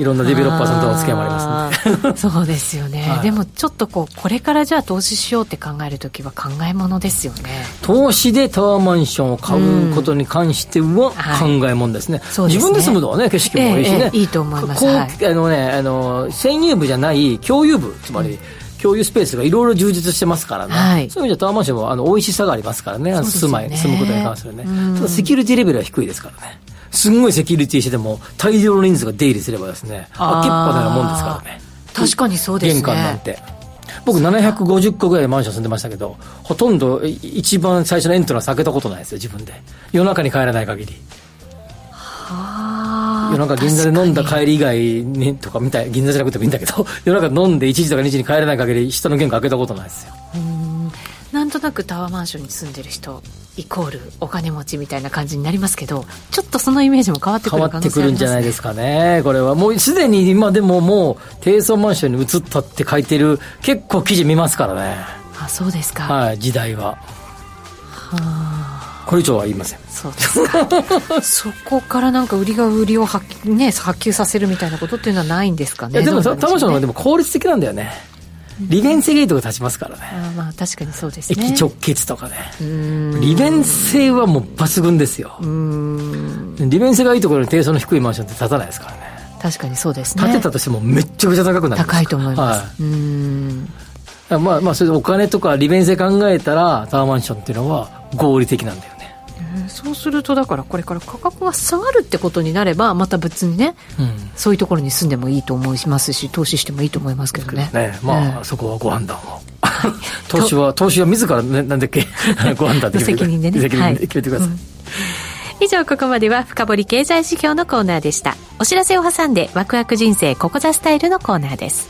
Speaker 2: いろんなデベロッパーさんとのお付き合いもありますんで。
Speaker 3: あーそうですよね、
Speaker 2: はい
Speaker 3: でもちょっとこうこれからじゃあ投資しようって考えるときは考えものですよね
Speaker 2: 投資でタワーマンションを買うことに関しては
Speaker 3: はい
Speaker 2: 考えもんですね。
Speaker 3: そうですね
Speaker 2: 自分で住むのはね、景色もいいしね。
Speaker 3: ええええいいと思いますはい
Speaker 2: あのね、あの、占有部じゃない共有部、つまり、共有スペースがいろいろ充実してますからね。
Speaker 3: はい。
Speaker 2: そういう意味ではタワーマンションもあの美味ししさがありますからね。
Speaker 3: ね。
Speaker 2: 住まい、住むことに関するね。
Speaker 3: うん。
Speaker 2: ただセキュリティレベルは低いですからね。すんごいセキュリティしてても大量の人数が出入りすればですね開けっぱなもんですからね。
Speaker 3: 確かにそうですね。
Speaker 2: 玄関なんて。僕750個ぐらいマンション住んでましたけどほとんどい一番最初のエントランス開けたことないですよ自分で。夜中に帰らない限り。
Speaker 3: あ。ー
Speaker 2: 夜中銀座で飲んだ帰り以外にとかみたい銀座じゃなくてもいいんだけど 夜中飲んで1時とか2時に帰れない限り下の玄関開けたことないですよ。
Speaker 3: なんとなくタワーマンションに住んでる人イコールお金持ちみたいな感じになりますけどちょっとそのイメージも変わってくる可
Speaker 2: 変わってくるんじゃないですかね。これはもうすでに今でももう低層マンションに移ったって書いてる結構記事見ますからね。
Speaker 3: あそうですか、
Speaker 2: はい時代はこれ以上は言いません。
Speaker 3: そうですか。そこからなんか売りが売りを発,、ね、発給させるみたいなことっていうのはないんですかね。
Speaker 2: いやでもマションのでも効率的なんだよね。利便性ゲートが立ちますからね。
Speaker 3: あーまあ確かにそうですね。
Speaker 2: 駅直結とかね。利便性はもう抜群ですよ。利便性がいいところに低層の低いマンションって建たないですからね。
Speaker 3: 確かにそうですね。
Speaker 2: 建てたとしてもめっちゃくちゃ高くなる
Speaker 3: 高いと思います、
Speaker 2: は
Speaker 3: うん。
Speaker 2: い、まあまあそれでお金とか利便性考えたらタワーマンションっていうのは合理的なんだよね。
Speaker 3: そうするとだからこれから価格が下がるってことになればまた別にね
Speaker 2: うん。
Speaker 3: そういうところに住んでもいいと思いますし投資してもいいと思いますけどね。
Speaker 2: ね。まあ、そこはご判断を。投資は投資は自ら、ね、なんだっけ？ご判断で
Speaker 3: 責任でね。
Speaker 2: 責任
Speaker 3: はい。
Speaker 2: で決めてください、
Speaker 3: 以上ここまでは深掘り経済指標のコーナーでした。お知らせを挟んでワクワク人生ここザスタイルのコーナーです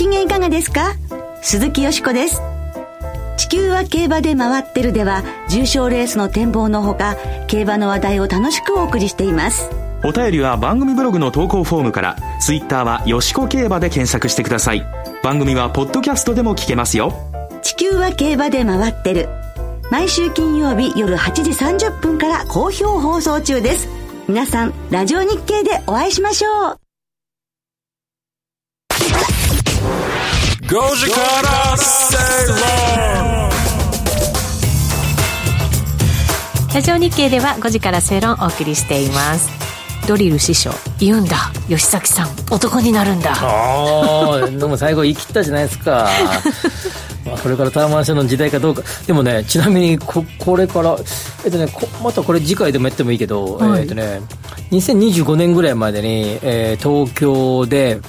Speaker 7: 機嫌いかがですか？鈴木よしこです。地球は競馬で回ってるでは、重賞レースの展望のほか、競馬の話題を楽しくお送りしています。
Speaker 8: お便りは番組ブログの投稿フォームから、ツイッターはよしこ競馬で検索してください。番組はポッドキャストでも聞けますよ。
Speaker 7: 地球は競馬で回ってる。毎週金曜日夜8時30分から好評放送中です。皆さん、ラジオ日経でお会いしましょう。
Speaker 1: 5時から正論
Speaker 3: ラジオ日経では5時から正論をお送りしていますドリル師匠言うんだ。吉崎さん男になるんだ。
Speaker 2: ああでも最後言い切ったじゃないですか。まあこれからタワーマンションの時代かどうか。でもねちなみにここれからえっとねこまたこれ次回でもやってもいいけど、
Speaker 3: はい。
Speaker 2: えっとね2025年ぐらいまでに、えー東京で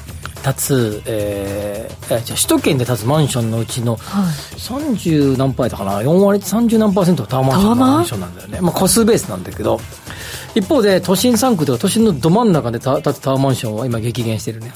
Speaker 2: 建つ、えーえじゃあ首都圏で建つマンションのうちの30何パーだかな？4割30何パーセントがタワーマンションなんだよね、まあ、個数ベースなんだけど一方で都心3区では都心のど真ん中でた建つタワーマンションは今激減してるね。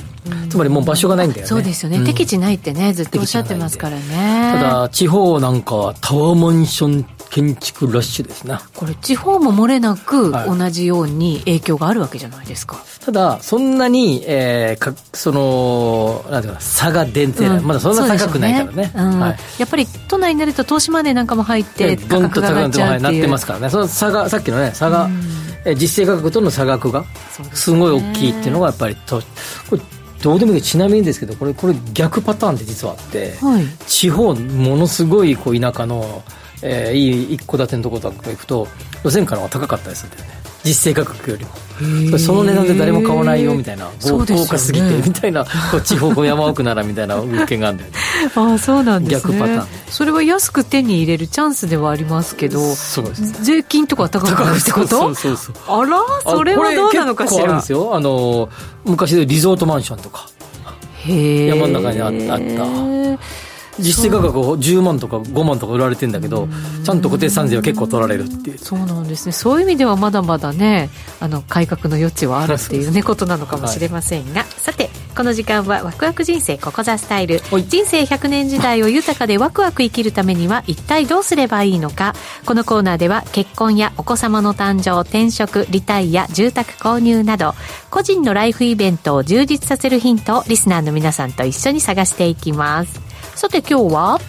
Speaker 2: つまりもう場所がないんだよね。
Speaker 3: そうですよね、
Speaker 2: ん。
Speaker 3: 敵地ないってねずっとおっしゃってますからね。
Speaker 2: ただ地方なんかはタワーマンション建築ラッシュですな。
Speaker 3: これ地方も漏れなく
Speaker 2: はい。
Speaker 3: 同じように影響があるわけじゃないですか、
Speaker 2: ただそんなに、えー、かそのなんていうかな差が出てない、
Speaker 3: うん。
Speaker 2: まだそんな高くないからね。
Speaker 3: そうん。
Speaker 2: はい。
Speaker 3: やっぱり都内になると投資マネーなんかも入って価格が上がっちゃうって
Speaker 2: なっ
Speaker 3: いう
Speaker 2: てますからね。その差がさっきのね差が、えー実勢価格との差額が
Speaker 3: す
Speaker 2: すごい大きいっていうのがやっぱりとこれどうでもいいちなみにですけどこれこれ逆パターンで実はあって、
Speaker 3: はい。
Speaker 2: 地方ものすごいこう田舎の、えーいい一戸建てのところとか行くと路線価の方が高かったりするんだよね実勢価格よりも。その値段で誰も買わないよみたいな。豪華すぎてみたいな。こう地方こう山奥ならみたいな物件があるんだよね。
Speaker 3: ああそうなんですね。
Speaker 2: 逆パターン。
Speaker 3: それは安く手に入れるチャンスではありますけど
Speaker 2: そうです
Speaker 3: 税金とか高くなるってこと？
Speaker 2: そうそうそう。
Speaker 3: あらそれはどうなのかしら？
Speaker 2: あこれ結構あるんですよ。あの昔でリゾートマンションとか。山の中にああった実勢価格を10万とか5万とか売られてんだけどちゃんと固定資産税は結構取られるっていう。
Speaker 3: そうなんですね。そういう意味ではまだまだねあの改革の余地はあるっていうねことなのかもしれませんが、さてこの時間はワクワク人生ここザスタイル。人生100年時代を豊かでワクワク生きるためには一体どうすればいいのか。このコーナーでは結婚やお子様の誕生転職リタイア住宅購入など個人のライフイベントを充実させるヒントをリスナーの皆さんと一緒に探していきますさて今日は？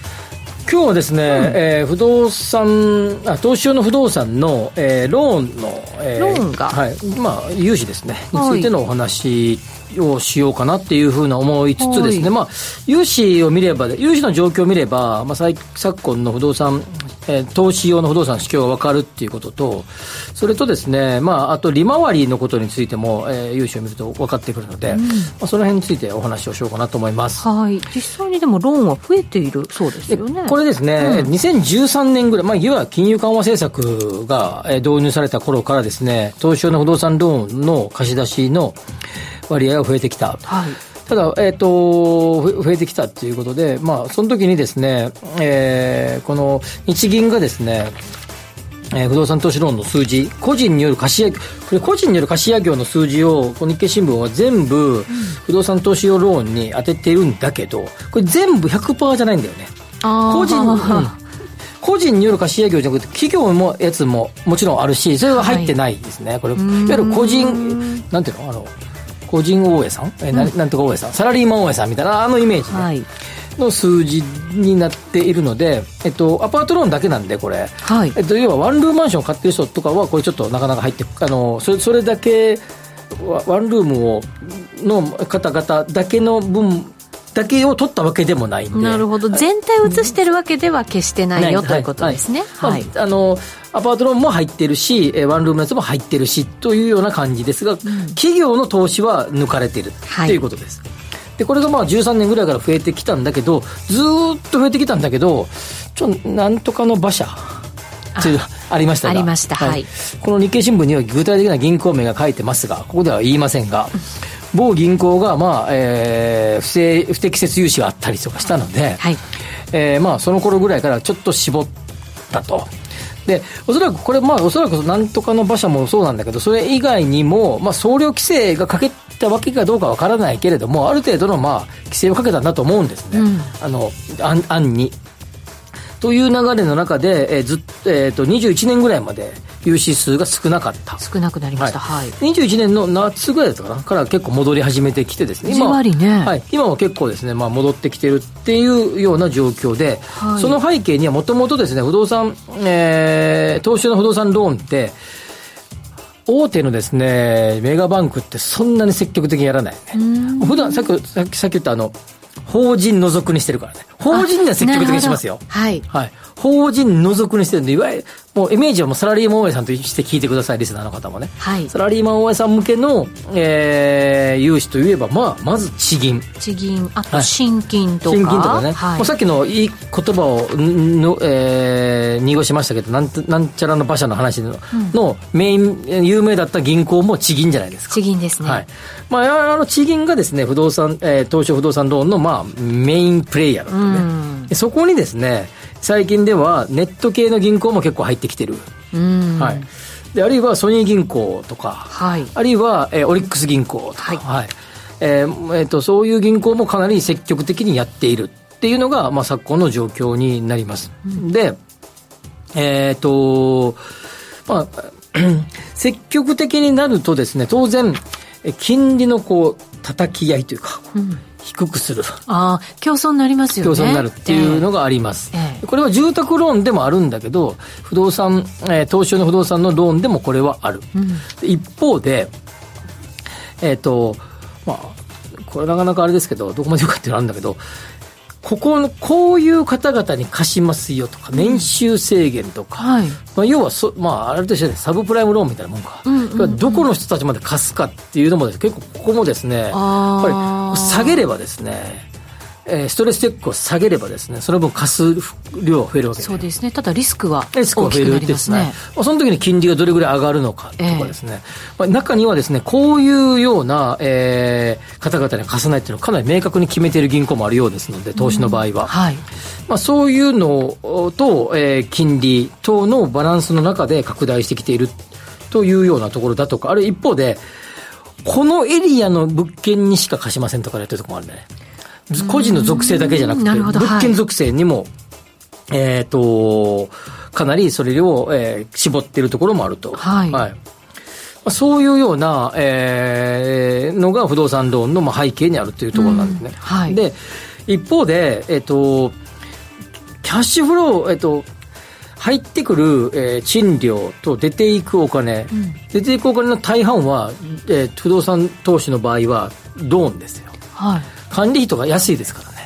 Speaker 2: 今日はですね、うん、えー、不動産あ投資用の不動産の、えー、ローンの、
Speaker 3: えー、ローンが、
Speaker 2: はい。まあ、融資ですね。についてのお話をしようかなっていうふうな思いつつですね、まあ、融資を見れば、融資の状況を見れば、まあ、昨今の不動産、えー、投資用の不動産の市況が分かるっていうことと、それとですね、まあ、あと利回りのことについても、えー、融資を見ると分かってくるので、うん、まあ、その辺についてお話をしようかなと思います。
Speaker 3: はい。実際にでもローンは増えているそうですよね。
Speaker 2: これですね、うん、2013年ぐらい、まあ、いわゆる金融緩和政策が導入された頃からですね、投資用の不動産ローンの貸し出しの割合が増えてきた。はいただ、えっ、ー、と、増えてきたっていうことで、まあ、その時にですね、えー、この日銀がですね、えー、不動産投資ローンの数字、個人による貸し上げ、これ個人による貸し上げの数字を、この日経新聞は全部、不動産投資用ローンに当てているんだけど、これ全部100%じゃないんだよね。個人、うん、個人による貸し上げじゃなくて、企業もやつももちろんあるし、それは入ってないですね。はい、これ、いわゆる個人、なんていうの？あの、個人大江さん、えー、ななんとか大江さん、サラリーマン大江さんみたいな、あのイメージ、ね、はい、の数字になっているので、えっと、アパートローンだけなんで、これ、はい。えっと、要はワンルームマンションを買ってる人とかは、これちょっとなかなか入って、あのそれそれだけ、ワンルームをの方々だけの分だけを取ったわけでもないんで。
Speaker 3: なるほど。全体を移してるわけでは決してないよ、ということですね、
Speaker 2: はい、はい、あのアパートローンも入ってるしワンルームのやつも入ってるしというような感じですが、うん、企業の投資は抜かれてるということです、でこれがまあ13年ぐらいから増えてきたんだけどずっと増えてきたんだけどちょなんとかの馬車ありました
Speaker 3: ありました、はい、
Speaker 2: この日経新聞には具体的な銀行名が書いてますがここでは言いませんが某銀行が、まあえー、不正不適切融資があったりとかしたので、はいえーまあ、その頃ぐらいからちょっと絞ったと。で、おそらくこれ、まあ、おそらくなんとかの馬車もそうなんだけど、それ以外にも、まあ、総量規制がかけたわけかどうかわからないけれども、ある程度の、まあ、規制をかけたんだと思うんですね。うん、あの、案案に。という流れの中で、えー、ずっと、えっ、ー、と、21年ぐらいまで、融資数が少なかった
Speaker 3: 少なくなりました、はい、
Speaker 2: はい、21年の夏ぐらいだったかなから結構戻り始めてきてですね
Speaker 3: 今は、ね、
Speaker 2: はい、今は結構ですね、まあ、戻ってきてるっていうような状況で、はい、その背景にはもともとですね不動産、えー、投資の不動産ローンって大手のですねメガバンクってそんなに積極的にやらない、ね、普段さっきさっきさっき言ったあの法人除くにしてるからね。法人には積極的にしますよ。
Speaker 3: はい。
Speaker 2: はい。法人除くにしてるんで、いわゆる、もうイメージはもうサラリーマン大家さんとして聞いてください、リスナーの方もね。はい。サラリーマン大家さん向けの、えー、融資といえば、まあ、まず地銀。
Speaker 3: 地銀、あと新金とか。
Speaker 2: はい、新金とかね。はい、もうさっきのいい言葉をの、えー、濁しましたけど、なんなんちゃらの馬車の話のうん、のメイン、有名だった銀行も地銀じゃないですか。
Speaker 3: 地銀ですね。
Speaker 2: はい。まあ、あの地銀がですね、不動産、えー、東証不動産ローンの、まあ、メインプレイヤーだったね。そこにですね、最近ではネット系の銀行も結構入ってきてる。はい。で、あるいはソニー銀行とか、はい、あるいは、えー、オリックス銀行とか、はい。はい、えー、えー、と、そういう銀行もかなり積極的にやっているっていうのが、まあ、昨今の状況になります。うん、で、えっ、ー、と、まあ、積極的になるとですね、当然、金利のこう、叩き合いというか、うん、低くする。
Speaker 3: ああ、競争になりますよ
Speaker 2: ね。競争になるっていうのがあります。えー、これは住宅ローンでもあるんだけど、不動産、えー、投資用の不動産のローンでもこれはある。うん、一方で、えっ、ー、と、まあ、これなかなかあれですけど、どこまでよかっていうのあるんだけど、ここの、こういう方々に貸しますよとか、年収制限とか、はい、まあ、要はそ、まあ、あれとしてサブプライムローンみたいなもんか、うんうんうん、どこの人たちまで貸すかっていうのも、結構ここもですね、やっぱり下げればですね、えー、ストレスチェックを下げればですね、その分貸す量は増えるわけ
Speaker 3: そうですね。ただリスクは大きくなりますね。
Speaker 2: まあ、その時に金利がどれぐらい上がるのかとかですね。えー、まあ、中にはですね、こういうような、えー、方々に貸さないっていうのをかなり明確に決めている銀行もあるようですので、投資の場合は。はい。まあ、そういうのと、えー、金利等のバランスの中で拡大してきているというようなところだとか、あるいは一方で、このエリアの物件にしか貸しませんとかやってるところもあるんでね。個人の属性だけじゃなくて、物件属性にも、えっ、と、かなりそれを、えー、絞っているところもあると。はい。はい。そういうような、えー、のが不動産ローンの背景にあるというところなんですね。はい、で、一方で、えっ、と、キャッシュフロー、えっ、と、入ってくる、えー、賃料と出ていくお金、うん、出ていくお金の大半は、えー、不動産投資の場合はローンですよ、はい、管理費とか安いですからね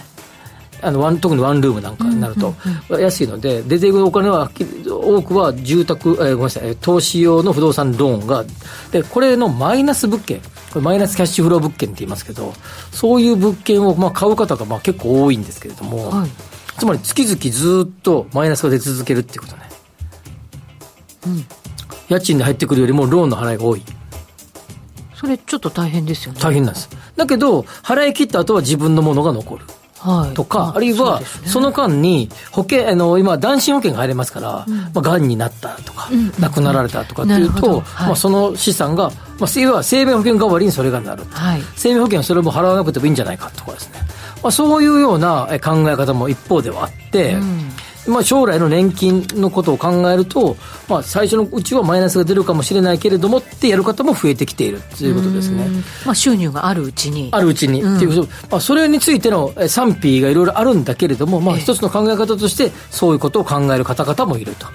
Speaker 2: あのワン特にワンルームなんかになると、安いので出ていくお金は多くは住宅、えー、ごめんなさい投資用の不動産ローンがでこれのマイナス物件これマイナスキャッシュフロー物件って言いますけどそういう物件をまあ買う方がまあ結構多いんですけれども、はいつまり月々ずっとマイナスが出続けるっていうことね。うん。家賃で入ってくるよりもローンの払いが多い。
Speaker 3: それちょっと大変ですよね。
Speaker 2: 大変なんです。だけど、払い切った後は自分のものが残る。はい、とか、あるいは、その間に、保険、あの、今、男子保険が入れますから、うん、まあ、癌になったとか、うん、亡くなられたとかっていうと、はい、まあ、その資産が、まあ、要は生命保険代わりにそれがなる。はい、生命保険はそれも払わなくてもいいんじゃないかとかですね。まあ、そういうような考え方も一方ではあって、うんまあ、将来の年金のことを考えると、まあ、最初のうちはマイナスが出るかもしれないけれどもってやる方も増えてきているということですね。
Speaker 3: まあ、収入があるうちに。
Speaker 2: あるうちに、うん、っていうまあ、それについての賛否がいろいろあるんだけれども、まあ、一つの考え方としてそういうことを考える方々もいると。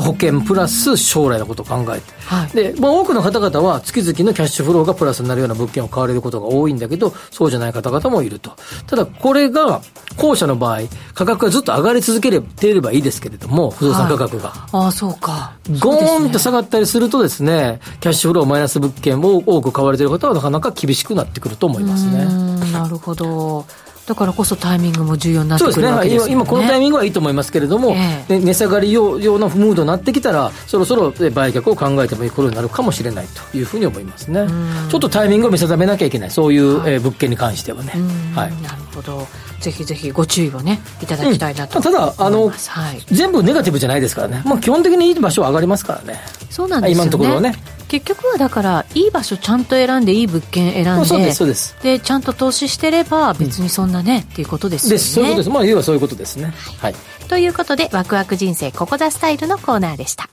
Speaker 2: 保険プラス将来のことを考えて、はい、でまあ、多くの方々は月々のキャッシュフローがプラスになるような物件を買われることが多いんだけどそうじゃない方々もいると。ただこれが後者の場合価格がずっと上がり続ければいいですけれども不動産価格が、はい、
Speaker 3: ああそうか。
Speaker 2: ゴーンと下がったりするとですね。キャッシュフローマイナス物件を多く買われている方はなかなか厳しくなってくると思いますね。
Speaker 3: なるほど。だからこそタイミングも重要になってくるわけですね、
Speaker 2: ね、今このタイミングはいいと思いますけれども、えー、値下がりようなムードになってきたらそろそろ売却を考えてもいい頃になるかもしれないというふうに思いますね。ちょっとタイミングを見定めなきゃいけない。そういう、物件に関してはね、
Speaker 3: はい、なるほどぜひぜひご注意をねいただきたいなと、うん、
Speaker 2: ただあの、はい、全部ネガティブじゃないですからね、まあ、基本的にいい場所は上がりますからね。
Speaker 3: そうなんですよね。今のところはね。結局はだからいい場所ちゃんと選んでいい物件選んでそうですそうです。でちゃんと投資してれば別にそんなね、うん、っていうことですよね。
Speaker 2: そういうことです。まあ要はそういうことですね。はい、
Speaker 3: ということでワクワク人生ここザスタイルのコーナーでした。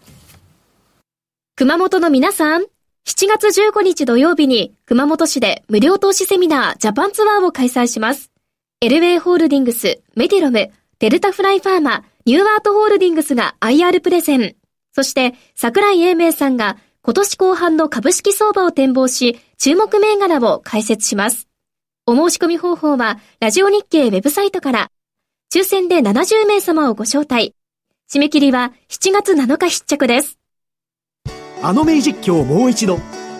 Speaker 4: 熊本の皆さん7月15日土曜日に熊本市で無料投資セミナージャパンツアーを開催しますエルウェイホールディングス、メディロム、デルタフライファーマ、ニューアートホールディングスが IR プレゼン。そして、桜井英明さんが今年後半の株式相場を展望し、注目銘柄を解説します。お申し込み方法は、ラジオ日経ウェブサイトから、抽選で70名様をご招待。締め切りは7月7日必着です。
Speaker 9: あの名実況もう一度。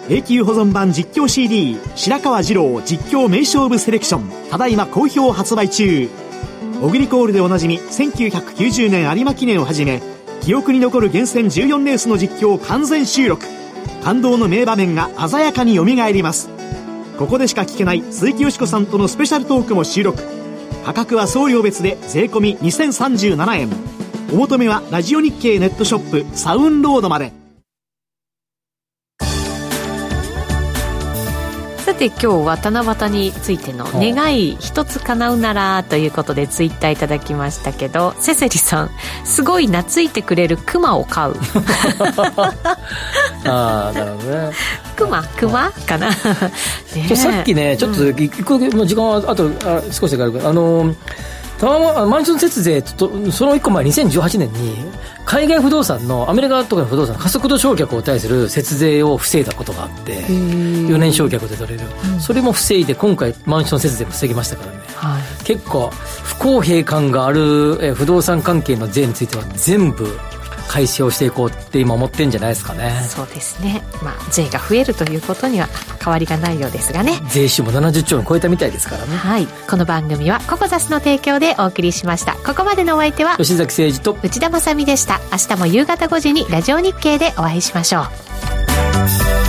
Speaker 9: 永久保存版実況 CD 白川二郎実況名勝負セレクションただいま好評発売中。オグリコールでおなじみ1990年有馬記念をはじめ記憶に残る厳選14レースの実況を完全収録。感動の名場面が鮮やかによみがえります。ここでしか聞けない鈴木よしこさんとのスペシャルトークも収録。価格は送料別で税込2037円。お求めはラジオ日経ネットショップサウンロードまで。
Speaker 3: て今日は七夕についての願い一つ叶うならということでツイッターいただきましたけどセセリさんすごい懐いてくれるクマを飼う。
Speaker 2: ああなるほどね。
Speaker 3: クマクマかな、ね、
Speaker 2: さっきねちょっと一個、うん、時間はあとあ少しだけあるあのーマンション節税とその1個前2018年に海外不動産のアメリカとかの不動産加速度償却を対する節税を防いだことがあって4年償却で取れる、うん、それも防いで今回マンション節税も防ぎましたからね、はい、結構不公平感がある不動産関係の税については全部開始をしていこうって今思ってんじゃないですかね。
Speaker 3: そうですね。まあ税が増えるということには変わりがないようですがね。
Speaker 2: 税収も70兆円超えたみたいですからね。
Speaker 3: はい。この番組はココザスの提供でお送りしました。ここまでのお相手は
Speaker 2: 吉崎誠二と
Speaker 3: 内田まさでした。明日も夕方5時にラジオ日経でお会いしましょう